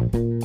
Bye.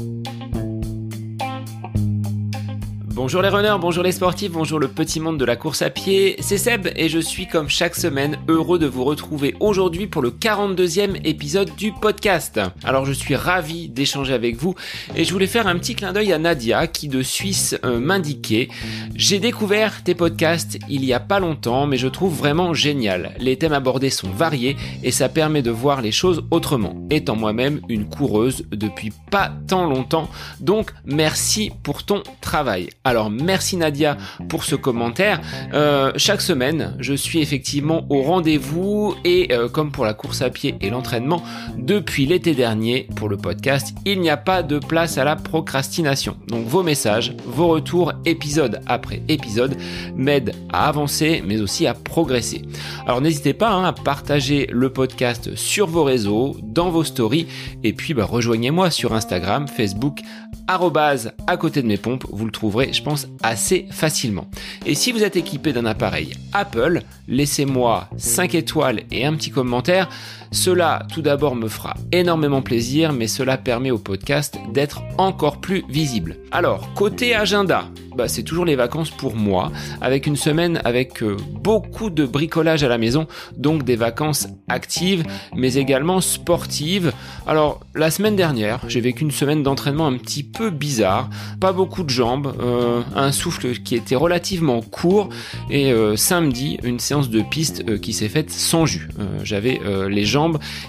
Bonjour les runners, bonjour les sportifs, bonjour le petit monde de la course à pied, c'est Seb et je suis comme chaque semaine heureux de vous retrouver aujourd'hui pour le 42e épisode du podcast. Alors je suis ravi d'échanger avec vous et je voulais faire un petit clin d'œil à Nadia qui de Suisse euh, m'indiquait J'ai découvert tes podcasts il y a pas longtemps mais je trouve vraiment génial. Les thèmes abordés sont variés et ça permet de voir les choses autrement. Étant moi-même une coureuse depuis pas tant longtemps donc merci pour ton travail. Alors merci Nadia pour ce commentaire. Euh, chaque semaine, je suis effectivement au rendez-vous et euh, comme pour la course à pied et l'entraînement, depuis l'été dernier pour le podcast, il n'y a pas de place à la procrastination. Donc vos messages, vos retours épisode après épisode m'aident à avancer mais aussi à progresser. Alors n'hésitez pas hein, à partager le podcast sur vos réseaux, dans vos stories et puis bah, rejoignez-moi sur Instagram, Facebook, à côté de mes pompes, vous le trouverez, je pense, assez facilement. Et si vous êtes équipé d'un appareil Apple, laissez-moi 5 étoiles et un petit commentaire. Cela, tout d'abord, me fera énormément plaisir, mais cela permet au podcast d'être encore plus visible. Alors, côté agenda, bah, c'est toujours les vacances pour moi, avec une semaine avec euh, beaucoup de bricolage à la maison, donc des vacances actives, mais également sportives. Alors, la semaine dernière, j'ai vécu une semaine d'entraînement un petit peu bizarre, pas beaucoup de jambes, euh, un souffle qui était relativement court, et euh, samedi, une séance de piste qui s'est faite sans jus. J'avais les jambes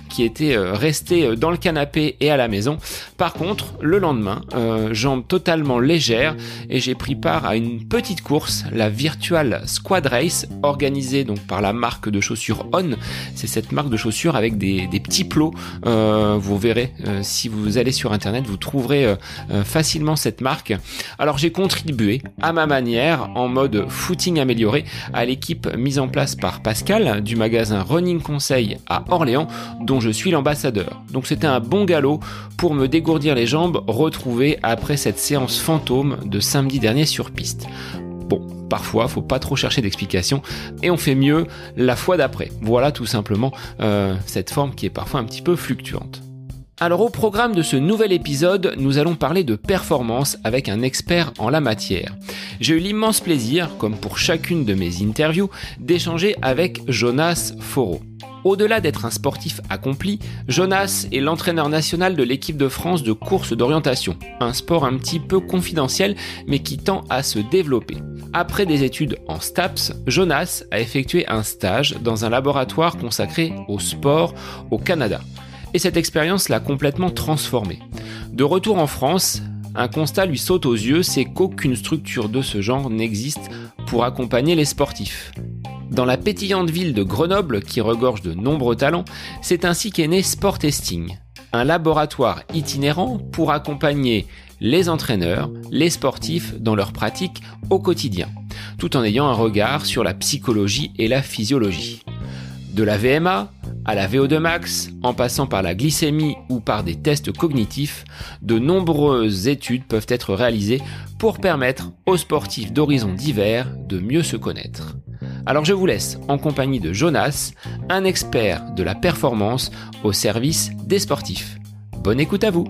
qui étaient restées dans le canapé et à la maison. Par contre, le lendemain, jambes totalement légères, et j'ai pris part à une petite course, la Virtual Squad Race, organisée donc par la marque de chaussures On. C'est cette marque de chaussures avec des, petits plots. Euh, vous verrez euh, si vous allez sur internet, vous trouverez euh, facilement cette marque. Alors j'ai contribué à ma manière, en mode footing amélioré, à l'équipe mise en place par Pascal du magasin Running Conseil à Orléans, dont je suis l'ambassadeur. Donc c'était un bon galop pour me dégourdir les jambes retrouvées après cette séance fantôme de samedi dernier sur piste. Bon, parfois, faut pas trop chercher d'explications et on fait mieux la fois d'après. Voilà tout simplement euh, cette forme qui est parfois un petit peu fluctuante. Alors au programme de ce nouvel épisode, nous allons parler de performance avec un expert en la matière. J'ai eu l'immense plaisir, comme pour chacune de mes interviews, d'échanger avec Jonas Foro. Au-delà d'être un sportif accompli, Jonas est l'entraîneur national de l'équipe de France de course d'orientation, un sport un petit peu confidentiel mais qui tend à se développer. Après des études en STAPS, Jonas a effectué un stage dans un laboratoire consacré au sport au Canada et cette expérience l'a complètement transformé. De retour en France, un constat lui saute aux yeux, c'est qu'aucune structure de ce genre n'existe pour accompagner les sportifs. Dans la pétillante ville de Grenoble, qui regorge de nombreux talents, c'est ainsi qu'est né Sport Testing, un laboratoire itinérant pour accompagner les entraîneurs, les sportifs dans leur pratique au quotidien, tout en ayant un regard sur la psychologie et la physiologie. De la VMA à la VO2 max, en passant par la glycémie ou par des tests cognitifs, de nombreuses études peuvent être réalisées pour permettre aux sportifs d'horizons divers de mieux se connaître. Alors je vous laisse en compagnie de Jonas, un expert de la performance au service des sportifs. Bonne écoute à vous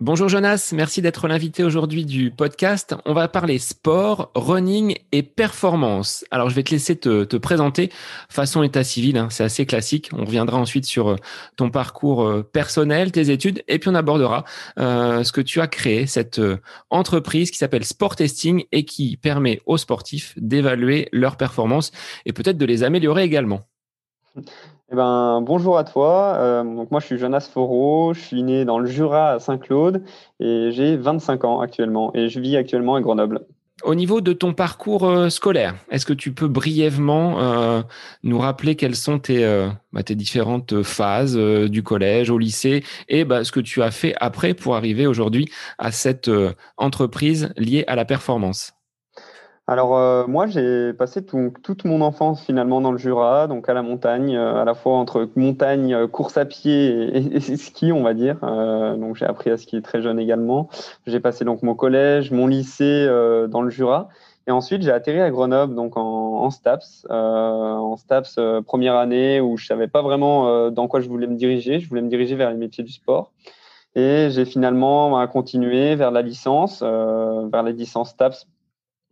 Bonjour Jonas, merci d'être l'invité aujourd'hui du podcast. On va parler sport, running et performance. Alors je vais te laisser te, présenter façon état civil, hein, c'est assez classique. On reviendra ensuite sur euh, ton parcours euh, personnel, tes études, et puis on abordera euh, ce que tu as créé, cette entreprise qui s'appelle Sport Testing et qui permet aux sportifs d'évaluer leur performance et peut-être de les améliorer également. Eh ben, bonjour à toi. Euh, donc moi, je suis Jonas Foro. Je suis né dans le Jura à Saint-Claude et j'ai 25 ans actuellement et je vis actuellement à Grenoble. Au niveau de ton parcours euh, scolaire, est-ce que tu peux brièvement euh, nous rappeler quelles sont tes, bah, tes différentes phases du collège au lycée et bah, ce que tu as fait après pour arriver aujourd'hui à cette entreprise liée à la performance? Alors euh, moi j'ai passé toute mon enfance finalement dans le Jura, donc à la montagne, euh, à la fois entre montagne, euh, course à pied et, ski on va dire. donc j'ai appris à skier très jeune également. J'ai passé donc mon collège, mon lycée dans le Jura. Et ensuite, j'ai atterri à Grenoble donc en, en STAPS, en STAPS première année où je savais pas vraiment dans quoi je voulais me diriger. Je voulais me diriger vers les métiers du sport. Et j'ai finalement bah, continué vers la licence, vers les licences STAPS,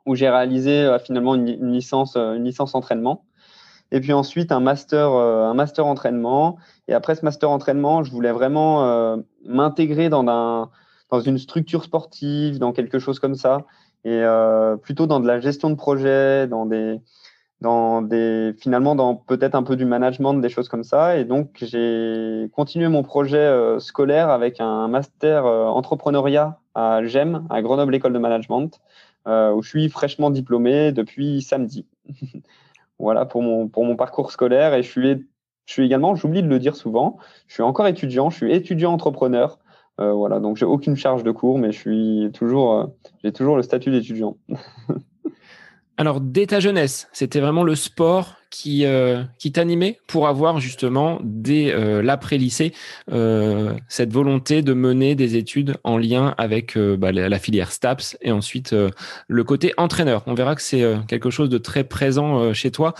où j'ai réalisé finalement une, licence, une licence entraînement. Et puis ensuite un master, un master entraînement. Et après ce master entraînement, je voulais vraiment m'intégrer dans un dans une structure sportive, dans quelque chose comme ça, et euh, plutôt dans de la gestion de projet, dans des, dans des, finalement dans peut-être un peu du management, des choses comme ça. Et donc j'ai continué mon projet euh, scolaire avec un master euh, entrepreneuriat à GEM, à Grenoble École de Management, où je suis fraîchement diplômé depuis samedi. voilà pour mon, parcours scolaire. Et je suis, je suis également, j'oublie de le dire souvent, je suis encore étudiant, je suis étudiant entrepreneur. Euh, voilà, donc j'ai aucune charge de cours, mais euh, j'ai toujours le statut d'étudiant. Alors, dès ta jeunesse, c'était vraiment le sport qui, euh, qui t'animait pour avoir justement, dès l'après-lycée, cette volonté de mener des études en lien avec bah, la, filière STAPS et ensuite le côté entraîneur. On verra que c'est quelque chose de très présent chez toi,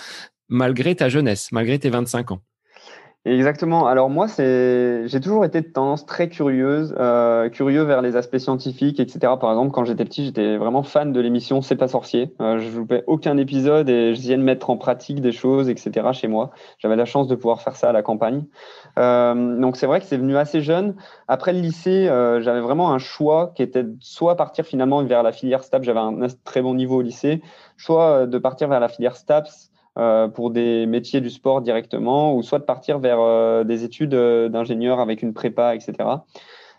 malgré ta jeunesse, malgré tes 25 ans. Exactement. Alors moi, c'est, j'ai toujours été de tendance très curieuse, euh, curieux vers les aspects scientifiques, etc. Par exemple, quand j'étais petit, j'étais vraiment fan de l'émission C'est pas sorcier. Euh, je loupais aucun épisode et j'essayais de mettre en pratique des choses, etc. Chez moi, j'avais la chance de pouvoir faire ça à la campagne. Euh, donc c'est vrai que c'est venu assez jeune. Après le lycée, euh, j'avais vraiment un choix qui était soit partir finalement vers la filière STAPS. J'avais un très bon niveau au lycée, soit euh, de partir vers la filière STAPS pour des métiers du sport directement, ou soit de partir vers euh, des études euh, d'ingénieur avec une prépa, etc.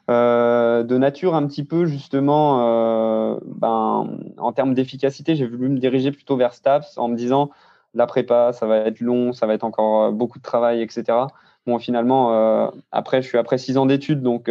de nature un petit peu justement, ben, en termes d'efficacité, j'ai voulu me diriger plutôt vers STAPS en me disant la prépa, ça va être long, ça va être encore beaucoup de travail, etc. Bon, finalement, après, je suis après six ans d'études, donc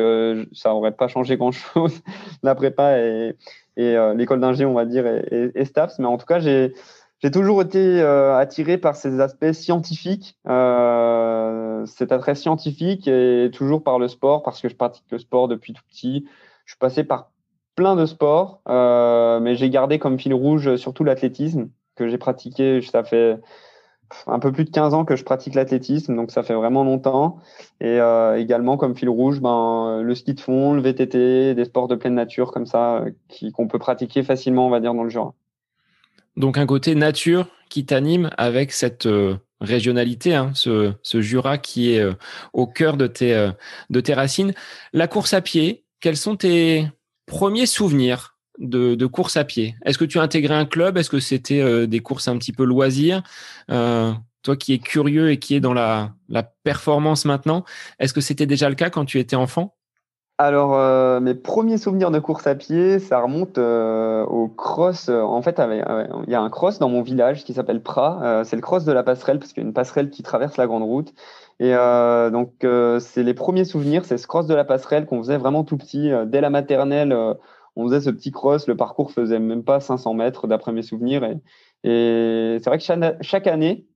ça n'aurait pas changé grand-chose, la prépa et, et l'école d'ingé, on va dire, et, et, STAPS. Mais en tout cas, j'ai j'ai toujours été euh, attiré par ces aspects scientifiques, euh, cet attrait scientifique et toujours par le sport parce que je pratique le sport depuis tout petit. Je suis passé par plein de sports, euh, mais j'ai gardé comme fil rouge surtout l'athlétisme que j'ai pratiqué. Ça fait un peu plus de 15 ans que je pratique l'athlétisme, donc ça fait vraiment longtemps. Et euh, également comme fil rouge, ben, le ski de fond, le VTT, des sports de pleine nature comme ça, qu'on peut pratiquer facilement, on va dire, dans le Jura. Donc un côté nature qui t'anime avec cette euh, régionalité, hein, ce, Jura qui est euh, au cœur de tes, euh, de tes racines. La course à pied, quels sont tes premiers souvenirs de, course à pied? Est-ce que tu as intégré un club? Est-ce que c'était des courses un petit peu loisirs? Toi qui es curieux et qui es dans la, la performance maintenant, est-ce que c'était déjà le cas quand tu étais enfant? Alors, euh, mes premiers souvenirs de course à pied, ça remonte euh, au cross. en fait, il y a un cross dans mon village qui s'appelle Prat. Euh, c'est le cross de la passerelle, parce qu'il y a une passerelle qui traverse la grande route. Et donc, c'est les premiers souvenirs, c'est ce cross de la passerelle qu'on faisait vraiment tout petit. dès la maternelle, on faisait ce petit cross. Le parcours faisait même pas 500 mètres, d'après mes souvenirs. Et, et c'est vrai que chaque, chaque année,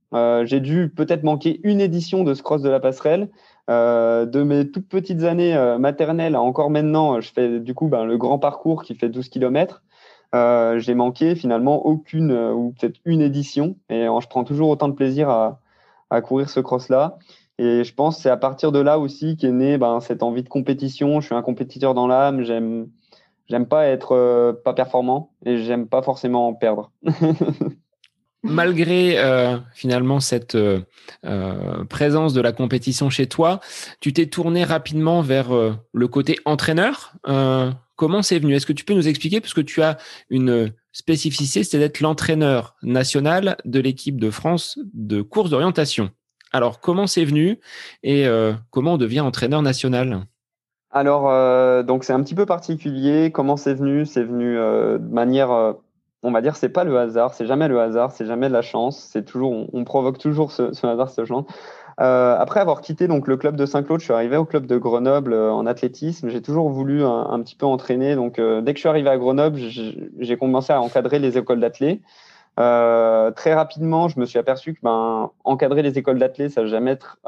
j'ai dû peut-être manquer une édition de ce cross de la passerelle. Euh, de mes toutes petites années euh, maternelles encore maintenant, je fais du coup ben, le grand parcours qui fait 12 km. Euh, j'ai manqué finalement aucune ou peut-être une édition et je prends toujours autant de plaisir à, courir ce cross-là. Et je pense que c'est à partir de là aussi qu'est née ben, cette envie de compétition. Je suis un compétiteur dans l'âme, j'aime, j'aime pas être pas performant et j'aime pas forcément perdre. malgré euh, finalement cette euh, euh, présence de la compétition chez toi, tu t'es tourné rapidement vers le côté entraîneur. comment c'est venu? Est-ce que tu peux nous expliquer? Parce que tu as une spécificité, c'est d'être l'entraîneur national de l'équipe de France de course d'orientation. Alors, comment c'est venu et comment on devient entraîneur national? Alors, donc c'est un petit peu particulier. Comment c'est venu? C'est venu de manière on va dire c'est pas le hasard, c'est jamais le hasard, c'est jamais la chance, c'est toujours on, provoque toujours ce, hasard, ce chance. Euh, après avoir quitté donc le club de Saint-Claude, je suis arrivé au club de Grenoble euh, en athlétisme. J'ai toujours voulu un, petit peu entraîner. Donc euh, dès que je suis arrivé à Grenoble, j'ai commencé à encadrer les écoles d'athlètes. très rapidement, je me suis aperçu que ben, encadrer les écoles d'athlètes, ça jamais être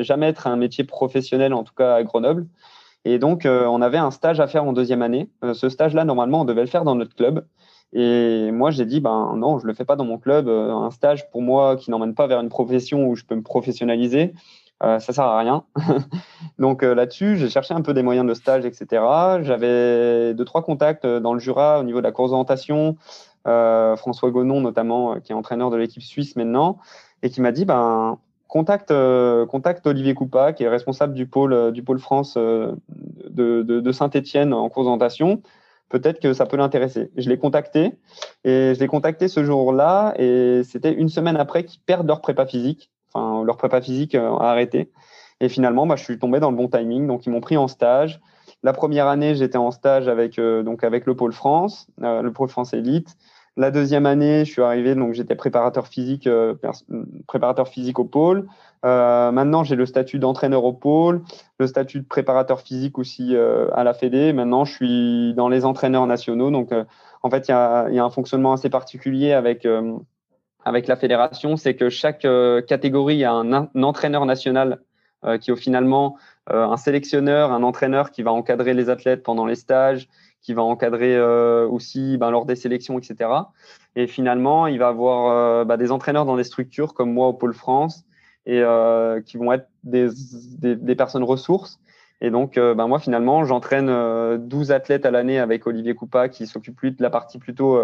jamais être un métier professionnel en tout cas à Grenoble. Et donc on avait un stage à faire en deuxième année. ce stage-là, normalement, on devait le faire dans notre club. Et moi, j'ai dit, ben non, je le fais pas dans mon club. Un stage pour moi qui n'emmène pas vers une profession où je peux me professionnaliser, ça ça sert à rien. Donc là-dessus, j'ai cherché un peu des moyens de stage, etc. J'avais deux trois contacts dans le Jura au niveau de la course d'orientation. François Gonon notamment, qui est entraîneur de l'équipe suisse maintenant, et qui m'a dit, ben contacte, euh, Olivier Coupa, qui est responsable du pôle, euh, du pôle France euh, de, Saint-Etienne en cours d'orientation. Peut-être que ça peut l'intéresser. Je l'ai contacté et je l'ai contacté ce jour-là et c'était une semaine après qu'ils perdent leur prépa physique. Enfin, leur prépa physique a arrêté. Et finalement, bah, je suis tombé dans le bon timing. Donc, ils m'ont pris en stage. La première année, j'étais en stage avec, donc avec le pôle France, le pôle France Élite. La deuxième année, je suis arrivé, donc j'étais préparateur physique, euh, préparateur physique au pôle. Euh, maintenant, j'ai le statut d'entraîneur au pôle, le statut de préparateur physique aussi euh, à la Fédé. Maintenant, je suis dans les entraîneurs nationaux. Donc, en fait, il y a, un fonctionnement assez particulier avec avec la fédération, c'est que chaque catégorie a un, un entraîneur national qui est finalement un sélectionneur, un entraîneur qui va encadrer les athlètes pendant les stages, qui va encadrer euh, aussi ben, lors des sélections, etc. Et finalement, il va avoir euh, ben, des entraîneurs dans des structures comme moi au Pôle France et euh, qui vont être des, des, des, personnes ressources. Et donc, ben, moi, finalement, j'entraîne 12 athlètes à l'année avec Olivier Coupa qui s'occupe plus de la partie plutôt,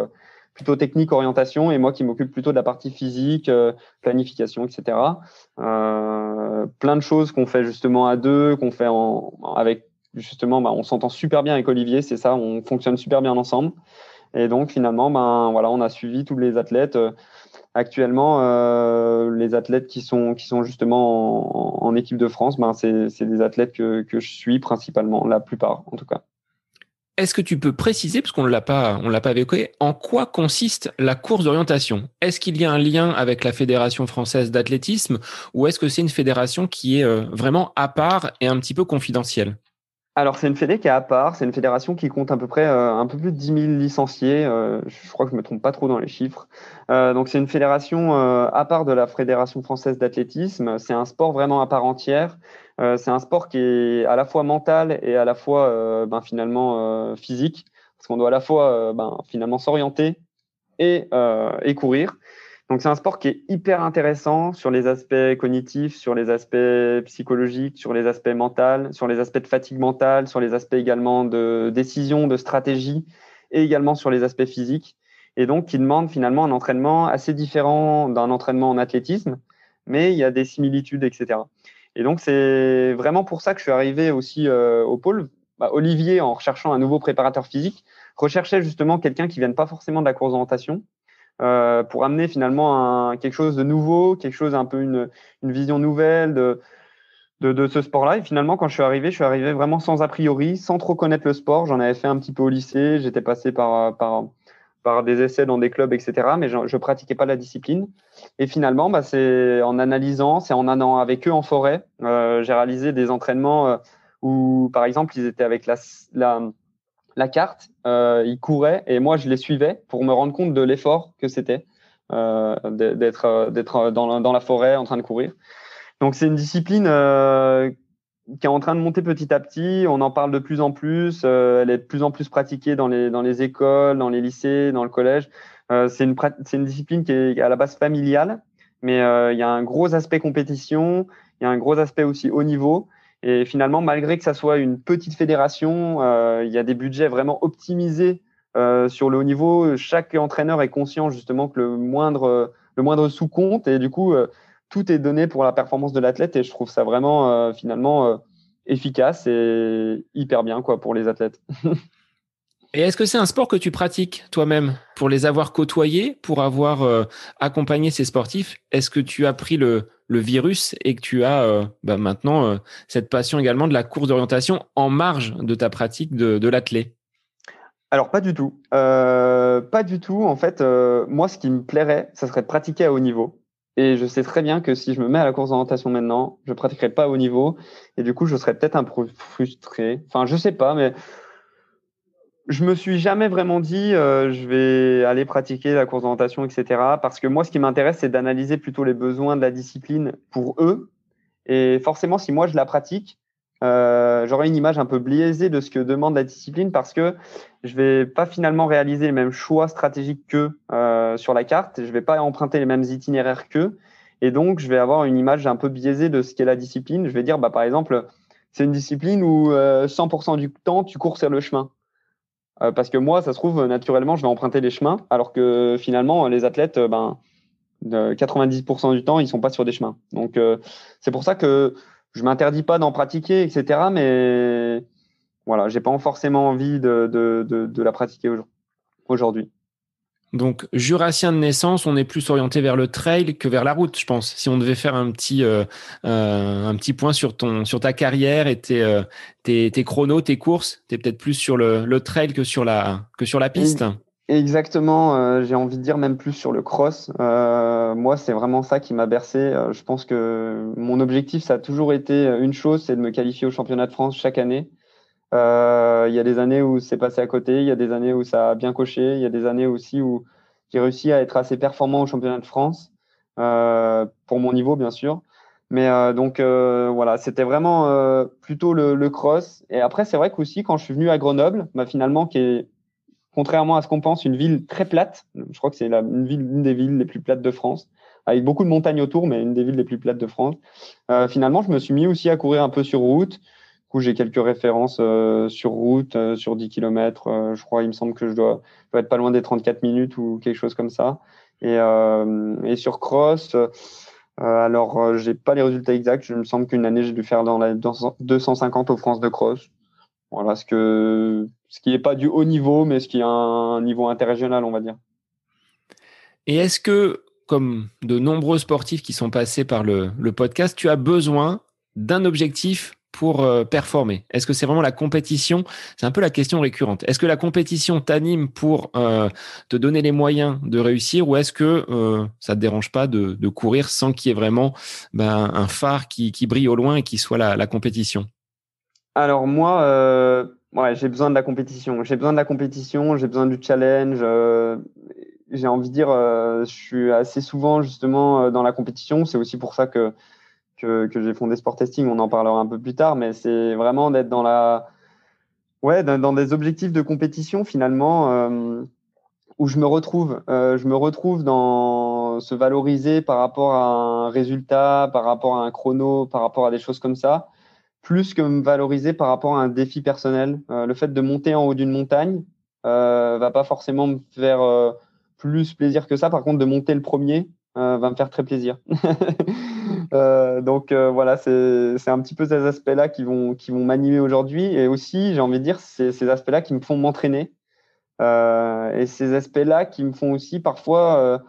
plutôt technique, orientation, et moi qui m'occupe plutôt de la partie physique, planification, etc. plein de choses qu'on fait justement à deux, qu'on fait en, avec justement, bah, on s'entend super bien avec Olivier, c'est ça, on fonctionne super bien ensemble. Et donc finalement, ben on a suivi tous les athlètes. Euh, actuellement, euh, les athlètes qui sont justement en, équipe de France, ben c'est des athlètes que, je suis principalement, la plupart en tout cas. Est-ce que tu peux préciser, parce qu'on ne l'a pas, on pas évoqué, en quoi consiste la course d'orientation? Est-ce qu'il y a un lien avec la Fédération française d'athlétisme ou est-ce que c'est une fédération qui est euh, vraiment à part et un petit peu confidentielle? Alors, c'est une fédé qui est à part. C'est une fédération qui compte à peu près euh, un peu plus de 10 000 licenciés. Euh, je crois que je me trompe pas trop dans les chiffres. Euh, donc, c'est une fédération à part de la Fédération française d'athlétisme. C'est un sport vraiment à part entière. c'est un sport qui est à la fois mental et à la fois ben, finalement physique. Parce qu'on doit à la fois ben, finalement s'orienter et, et courir. Donc c'est un sport qui est hyper intéressant sur les aspects cognitifs, sur les aspects psychologiques, sur les aspects mentaux, sur les aspects de fatigue mentale, sur les aspects également de décision, de stratégie et également sur les aspects physiques. Et donc qui demande finalement un entraînement assez différent d'un entraînement en athlétisme, mais il y a des similitudes, etc. Et donc c'est vraiment pour ça que je suis arrivé aussi euh, au pôle. Bah, Olivier, en recherchant un nouveau préparateur physique, recherchait justement quelqu'un qui vienne pas forcément de la course d'orientation, euh, pour amener finalement un, quelque chose de nouveau, quelque chose un peu une, une vision nouvelle de, de, de ce sport-là. Et finalement, quand je suis arrivé, je suis arrivé vraiment sans a priori, sans trop connaître le sport. J'en avais fait un petit peu au lycée, j'étais passé par, par, par des essais dans des clubs, etc. Mais je, je pratiquais pas la discipline. Et finalement, bah, c'est en analysant, c'est en allant avec eux en forêt. Euh, j'ai réalisé des entraînements euh, où, par exemple, ils étaient avec la, la la carte, euh, ils couraient et moi je les suivais pour me rendre compte de l'effort que c'était euh, d'être euh, dans, la forêt en train de courir. Donc c'est une discipline qui est en train de monter petit à petit. On en parle de plus en plus. elle est de plus en plus pratiquée dans les dans les écoles, dans les lycées, dans le collège. c'est une c'est une discipline qui est à la base familiale, mais il y a un gros aspect compétition. Il y a un gros aspect aussi haut niveau. Et finalement, malgré que ça soit une petite fédération, euh, il y a des budgets vraiment optimisés euh, sur le haut niveau. Chaque entraîneur est conscient justement que le moindre, le moindre sous compte et du coup, euh, tout est donné pour la performance de l'athlète et je trouve ça vraiment finalement efficace et hyper bien quoi pour les athlètes. Et est-ce que c'est un sport que tu pratiques toi-même pour les avoir côtoyés, pour avoir euh, accompagné ces sportifs? Est-ce que tu as pris le, virus et que tu as euh, bah maintenant euh, cette passion également de la course d'orientation en marge de ta pratique de, de l'athlé? Alors pas du tout, pas du tout. En fait, moi, ce qui me plairait, ça serait de pratiquer à haut niveau. Et je sais très bien que si je me mets à la course d'orientation maintenant, je pratiquerai pas à haut niveau. Et du coup, je serais peut-être un peu frustré. Enfin, je sais pas, mais je me suis jamais vraiment dit euh, je vais aller pratiquer la course d'orientation, etc. Parce que moi, ce qui m'intéresse, c'est d'analyser plutôt les besoins de la discipline pour eux. Et forcément, si moi je la pratique, j'aurai une image un peu biaisée de ce que demande la discipline parce que je vais pas finalement réaliser les mêmes choix stratégiques qu'eux sur la carte. Je vais pas emprunter les mêmes itinéraires qu'eux. Et donc, je vais avoir une image un peu biaisée de ce qu'est la discipline. Je vais dire, bah, par exemple, c'est une discipline où 100% du temps, tu cours sur le chemin. Euh, parce que moi, ça se trouve, naturellement, je vais emprunter les chemins, alors que finalement, les athlètes, euh, ben, 90% du temps, ils sont pas sur des chemins. Donc, euh, c'est pour ça que je m'interdis pas d'en pratiquer, etc. Mais voilà, j'ai pas forcément envie de, de, de, de la pratiquer aujourd'hui. Donc, jurassien de naissance, on est plus orienté vers le trail que vers la route, je pense. Si on devait faire un petit, euh, euh, un petit point sur, ton, sur ta carrière et tes, euh, tes, chronos, tes courses, tu es peut-être plus sur le, le, trail que sur la, que sur la piste. Exactement, j'ai envie de dire même plus sur le cross. moi, c'est vraiment ça qui m'a bercé. je pense que mon objectif, ça a toujours été une chose, c'est de me qualifier au championnat de France chaque année. Euh, il y a des années où c'est passé à côté, il y a des années où ça a bien coché, il y a des années aussi où j'ai réussi à être assez performant au championnat de France, euh, pour mon niveau bien sûr. Mais euh, donc voilà, c'était vraiment plutôt le, cross. Et après, c'est vrai qu'aussi quand je suis venu à Grenoble, bah, finalement, qui est contrairement à ce qu'on pense, une ville très plate. Je crois que c'est une une des villes les plus plates de France, avec beaucoup de montagnes autour, mais une des villes les plus plates de France. Finalement, je me suis mis aussi à courir un peu sur route coup, j'ai quelques références euh, sur route, euh, sur 10 km. Euh, je crois, il me semble que je dois, être pas loin des 34 minutes ou quelque chose comme ça. Et, sur cross, alors, j'ai pas les résultats exacts. Je me semble qu'une année, j'ai dû faire dans la 250 aux France de cross. Voilà, ce que, ce qui n'est pas du haut niveau, mais ce qui est un niveau interrégional, on va dire. Et est-ce que, comme de nombreux sportifs qui sont passés par le podcast, tu as besoin d'un objectif pour euh, performer Est-ce que c'est vraiment la compétition? C'est un peu la question récurrente. Est-ce que la compétition t'anime pour euh, te donner les moyens de réussir ou est-ce que euh, ça te dérange pas de, courir sans qu'il y ait vraiment ben, un phare qui, qui, brille au loin et qui soit la, la compétition? Alors moi, euh, ouais, j'ai besoin de la compétition. J'ai besoin de la compétition, j'ai besoin du challenge. j'ai envie de dire, je suis assez souvent justement dans la compétition. C'est aussi pour ça que que, j'ai fondé Sport Testing, on en parlera un peu plus tard, mais c'est vraiment d'être dans la ouais dans, des objectifs de compétition finalement euh, où je me retrouve euh, je me retrouve dans se valoriser par rapport à un résultat, par rapport à un chrono, par rapport à des choses comme ça, plus que me valoriser par rapport à un défi personnel. Euh, le fait de monter en haut d'une montagne va pas forcément me faire plus plaisir que ça. Par contre, de monter le premier va me faire très plaisir. Euh, donc euh, voilà, c'est un petit peu ces aspects-là qui vont, qui vont m'animer aujourd'hui. Et aussi, j'ai envie de dire, c'est ces aspects-là qui me font m'entraîner. Euh, et ces aspects-là qui me font aussi parfois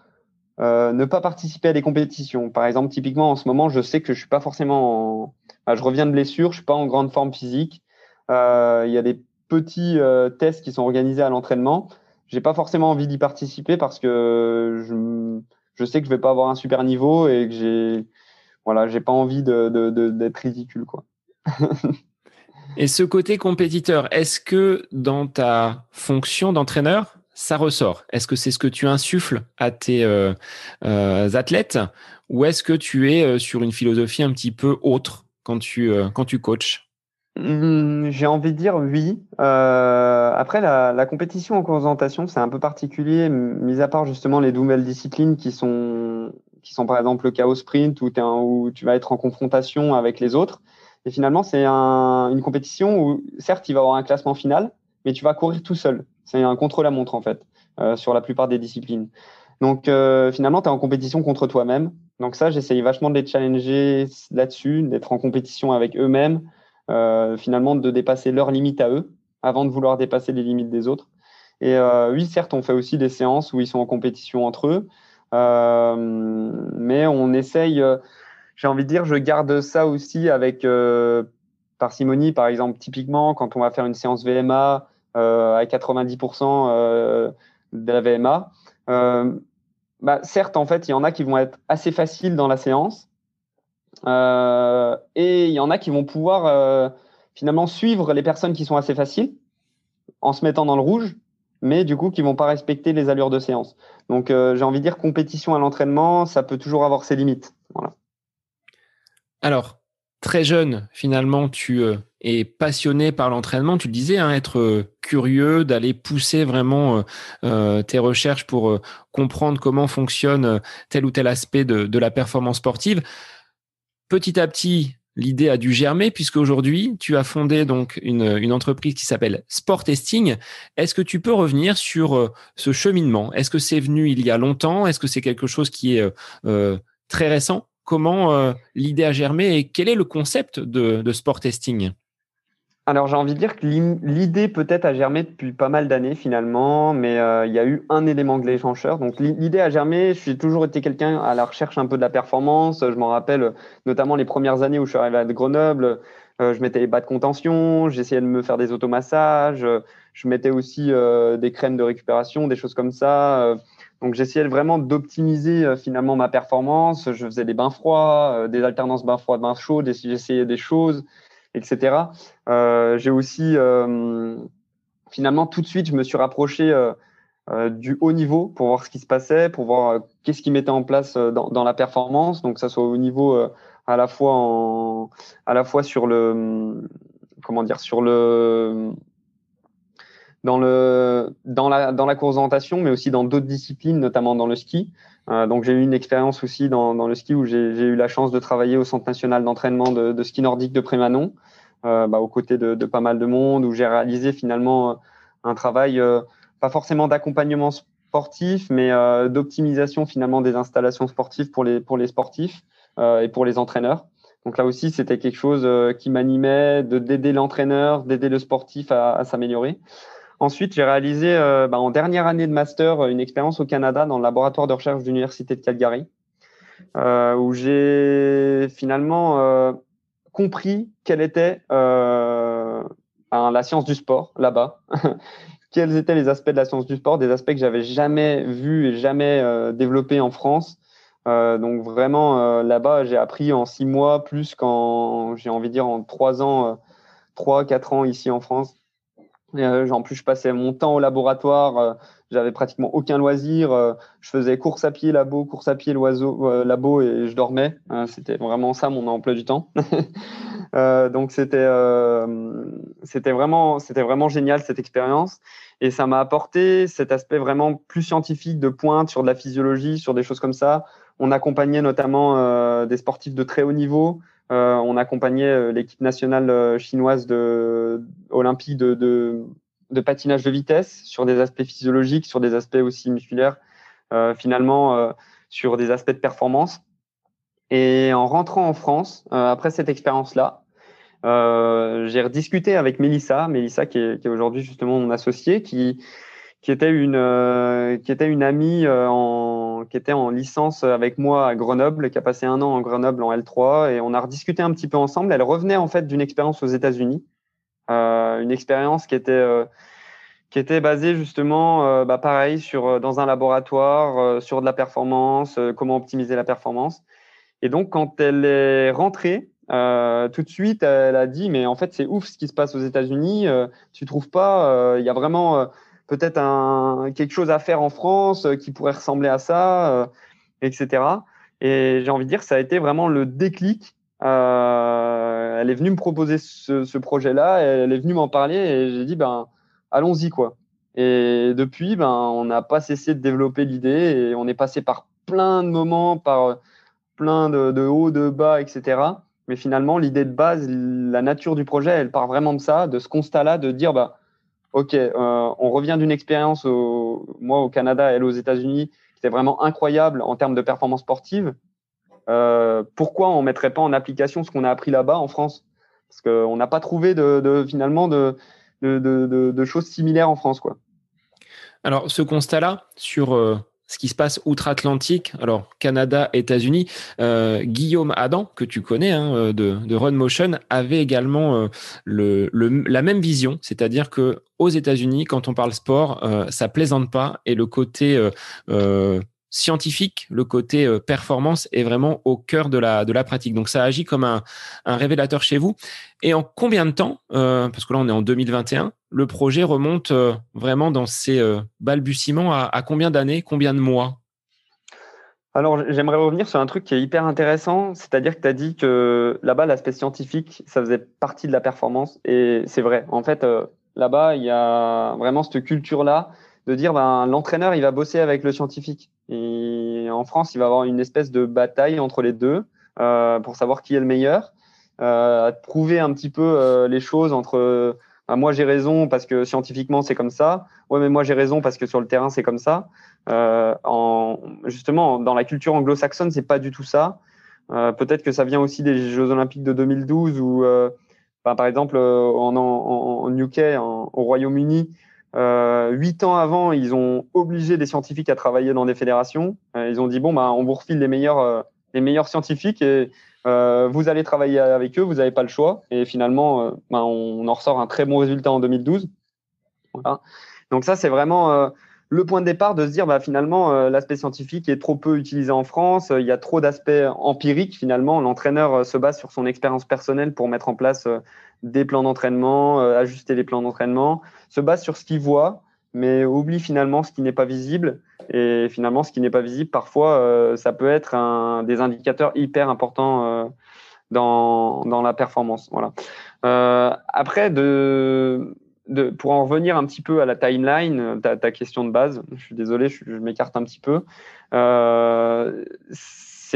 ne pas participer à des compétitions. Par exemple, typiquement en ce moment, je sais que je suis pas forcément en... je reviens de blessure, je suis pas en grande forme physique. Il y a des petits tests qui sont organisés à l'entraînement. J'ai pas forcément envie d'y participer parce que je, je sais que je vais pas avoir un super niveau et que j'ai voilà, j'ai pas envie d'être de, ridicule, quoi. Et ce côté compétiteur, est-ce que dans ta fonction d'entraîneur, ça ressort? Est-ce que c'est ce que tu insuffles à tes euh, euh, athlètes ou est-ce que tu es euh, sur une philosophie un petit peu autre quand tu, quand tu coaches? Mmh, J'ai envie de dire oui. après, la, la, compétition en présentation, c'est un peu particulier, mis à part justement les nouvelles disciplines qui sont qui sont par exemple le chaos sprint où, tu vas être en confrontation avec les autres. Et finalement, c'est un, une compétition où, certes, il va y avoir un classement final, mais tu vas courir tout seul. C'est un contre-la-montre, en fait, euh, sur la plupart des disciplines. Donc, euh, finalement, tu es en compétition contre toi-même. Donc, ça, j'essaye vachement de les challenger là-dessus, d'être en compétition avec eux-mêmes, euh, finalement, de dépasser leurs limites à eux avant de vouloir dépasser les limites des autres. Et euh, oui, certes, on fait aussi des séances où ils sont en compétition entre eux, euh, mais on essaye, euh, j'ai envie de dire, je garde ça aussi avec euh, parcimonie. Par exemple, typiquement, quand on va faire une séance VMA à 90% de la VMA, bah, certes, en fait, il y en a qui vont être assez faciles dans la séance. Euh, et il y en a qui vont pouvoir euh, finalement suivre les personnes qui sont assez faciles en se mettant dans le rouge mais du coup qui vont pas respecter les allures de séance. Donc euh, j'ai envie de dire compétition à l'entraînement, ça peut toujours avoir ses limites. Voilà. Alors, très jeune, finalement, tu es passionné par l'entraînement. Tu le disais, hein, être curieux, d'aller pousser vraiment tes recherches pour comprendre comment fonctionne tel ou tel aspect de, de la performance sportive. Petit à petit, l'idée a dû germer puisque aujourd'hui tu as fondé donc une, entreprise qui s'appelle Sport Testing. Est-ce que tu peux revenir sur euh, ce cheminement? Est-ce que c'est venu il y a longtemps? Est-ce que c'est quelque chose qui est euh, euh, très récent? Comment l'idée a germé et quel est le concept de, de Sport Testing? Alors j'ai envie de dire que l'idée peut-être a germé depuis pas mal d'années finalement, mais euh, il y a eu un élément déclencheur. Donc l'idée a germé, j'ai toujours été quelqu'un à la recherche un peu de la performance. Je m'en rappelle notamment les premières années où je suis arrivé à Grenoble, euh, je mettais les bas de contention, j'essayais de me faire des automassages, je mettais aussi euh, des crèmes de récupération, des choses comme ça. donc j'essayais vraiment d'optimiser finalement ma performance. Je faisais des bains froids, des alternances bains froids, bains chauds, j'essayais des choses etc. Euh, j'ai aussi, euh, finalement, tout de suite, je me suis rapproché euh, du haut niveau pour voir ce qui se passait, pour voir qu'est-ce qui mettait en place dans, la performance. Donc, ça soit au niveau à la fois sur le, comment dire, sur le, dans le, dans la, dans la course d'orientation, mais aussi dans d'autres disciplines, notamment dans le ski. Donc, j'ai eu une expérience aussi dans, dans le ski où j'ai eu la chance de travailler au Centre national d'entraînement de, de, ski nordique de Prémanon. Euh, bah, aux côtés de, de, pas mal de monde, où j'ai réalisé finalement euh, un travail euh, pas forcément d'accompagnement sportif, mais d'optimisation finalement des installations sportives pour les, pour les sportifs et pour les entraîneurs. Donc là aussi, c'était quelque chose qui m'animait, de d'aider l'entraîneur, d'aider le sportif à, à s'améliorer. Ensuite, j'ai réalisé bah, en dernière année de master une expérience au Canada dans le laboratoire de recherche de l'Université de Calgary, euh, où j'ai finalement compris quelle était euh, la science du sport là-bas. Quels étaient les aspects de la science du sport, des aspects que j'avais jamais vus et jamais euh, développés en France. Euh, donc vraiment là-bas, j'ai appris en six mois plus qu'en, j'ai envie de dire, en trois ans, trois, quatre ans ici en France. En plus, je passais mon temps au laboratoire j'avais pratiquement aucun loisir. Euh, je faisais course à pied labo, course à pied l'oiseau euh, labo et je dormais. Euh, c'était vraiment ça mon emploi du temps. donc c'était c'était vraiment c'était vraiment génial cette expérience et ça m'a apporté cet aspect vraiment plus scientifique de pointe sur de la physiologie, sur des choses comme ça. On accompagnait notamment des sportifs de très haut niveau. On accompagnait l'équipe nationale chinoise de olympique de, de de patinage de vitesse sur des aspects physiologiques, sur des aspects aussi musculaires, euh, finalement euh, sur des aspects de performance. Et en rentrant en France, euh, après cette expérience-là, j'ai rediscuté avec Mélissa, Mélissa qui est, aujourd'hui justement mon associée, qui, qui était une qui était une amie en qui était en licence avec moi à Grenoble, qui a passé un an en Grenoble en L3 et on a rediscuté un petit peu ensemble. Elle revenait en fait d'une expérience aux États-Unis euh, une expérience qui était euh, qui était basée justement, euh, bah, pareil, sur dans un laboratoire, sur de la performance, comment optimiser la performance. Et donc, quand elle est rentrée, tout de suite, elle a dit, mais en fait, c'est ouf ce qui se passe aux États-Unis. tu trouves pas Il y a vraiment peut-être un, quelque chose à faire en France qui pourrait ressembler à ça, etc. Et j'ai envie de dire, ça a été vraiment le déclic euh, elle est venue me proposer ce, ce projet-là, elle est venue m'en parler et j'ai dit ben allons-y quoi. Et depuis, ben on n'a pas cessé de développer l'idée et on est passé par plein de moments, par plein de, de hauts, de bas, etc. Mais finalement, l'idée de base, la nature du projet, elle part vraiment de ça, de ce constat-là, de dire bah ok, euh, on revient d'une expérience au, moi au Canada, elle aux États-Unis, qui était vraiment incroyable en termes de performance sportive. Euh, pourquoi on ne mettrait pas en application ce qu'on a appris là-bas en France? Parce qu'on n'a pas trouvé de, finalement de, de, choses similaires en France. Quoi. Alors, ce constat-là, sur euh, ce qui se passe outre-Atlantique, alors Canada, États-Unis, euh, Guillaume Adam, que tu connais hein, de, de Run Motion, avait également le, la même vision, c'est-à-dire que aux États-Unis, quand on parle sport, ça plaisante pas et le côté scientifique, le côté euh, performance est vraiment au cœur de la, de la pratique. Donc ça agit comme un, un révélateur chez vous. Et en combien de temps, euh, parce que là on est en 2021, le projet remonte euh, vraiment dans ses balbutiements à, combien d'années, combien de mois? Alors, j'aimerais revenir sur un truc qui est hyper intéressant, c'est-à-dire que tu as dit que là-bas, l'aspect scientifique, ça faisait partie de la performance, et c'est vrai. En fait, euh, là-bas, il y a vraiment cette culture-là de dire ben, l'entraîneur, il va bosser avec le scientifique. Et en France, il va avoir une espèce de bataille entre les deux euh, pour savoir qui est le meilleur, euh, à prouver un petit peu euh, les choses entre ben, moi j'ai raison parce que scientifiquement c'est comme ça, ouais mais moi j'ai raison parce que sur le terrain c'est comme ça. Euh, en, justement, dans la culture anglo-saxonne, c'est pas du tout ça. Euh, peut-être que ça vient aussi des Jeux Olympiques de 2012 où, euh, ben, par exemple, en, en, en UK, au Royaume-Uni, euh, huit ans avant, ils ont obligé des scientifiques à travailler dans des fédérations. Euh, ils ont dit bon, bah, on vous refile les meilleurs, euh, les meilleurs scientifiques et vous allez travailler avec eux, vous n'avez pas le choix. Et finalement, bah, on, en ressort un très bon résultat en 2012. Voilà. Donc ça, c'est vraiment le point de départ de se dire bah, finalement l'aspect scientifique est trop peu utilisé en France, il y a trop d'aspects empiriques finalement, l'entraîneur se base sur son expérience personnelle pour mettre en place des plans d'entraînement, euh, ajuster les plans d'entraînement, se base sur ce qu'il voit, mais oublie finalement ce qui n'est pas visible. Et finalement, ce qui n'est pas visible, parfois, euh, ça peut être des indicateurs hyper importants euh, dans, dans la performance. Voilà. après, de, de, pour en revenir un petit peu à la timeline, ta, question de base, je suis désolé, je, m'écarte un petit peu.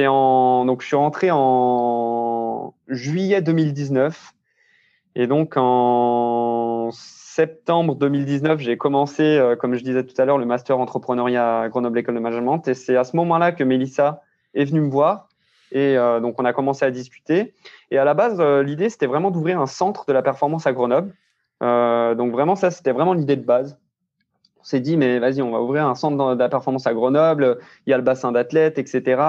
en, donc je suis rentré en juillet 2019 et donc en septembre 2019, j'ai commencé, euh, comme je disais tout à l'heure, le master entrepreneuriat à Grenoble École de Management. Et c'est à ce moment-là que Mélissa est venue me voir. Et euh, donc on a commencé à discuter. Et à la base, euh, l'idée, c'était vraiment d'ouvrir un centre de la performance à Grenoble. donc vraiment, ça, c'était vraiment l'idée de base. On s'est dit, mais vas-y, on va ouvrir un centre de la performance à Grenoble. Il y a le bassin d'athlètes, etc.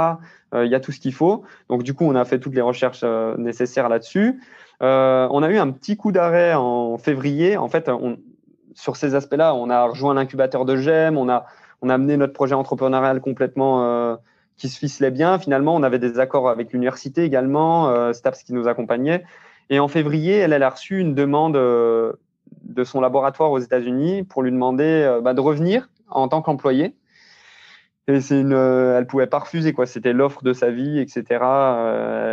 il y a tout ce qu'il faut. Donc du coup, on a fait toutes les recherches nécessaires là-dessus. Euh, on a eu un petit coup d'arrêt en février. En fait, sur ces aspects-là, on a rejoint l'incubateur de GEM, on a, on amené notre projet entrepreneurial complètement euh, qui se ficelait bien. Finalement, on avait des accords avec l'université également, euh, STAPS qui nous accompagnait. Et en février, elle, a reçu une demande de son laboratoire aux États-Unis pour lui demander bah, de revenir en tant qu'employé. Et c'est une, elle pouvait pas refuser quoi. C'était l'offre de sa vie, etc.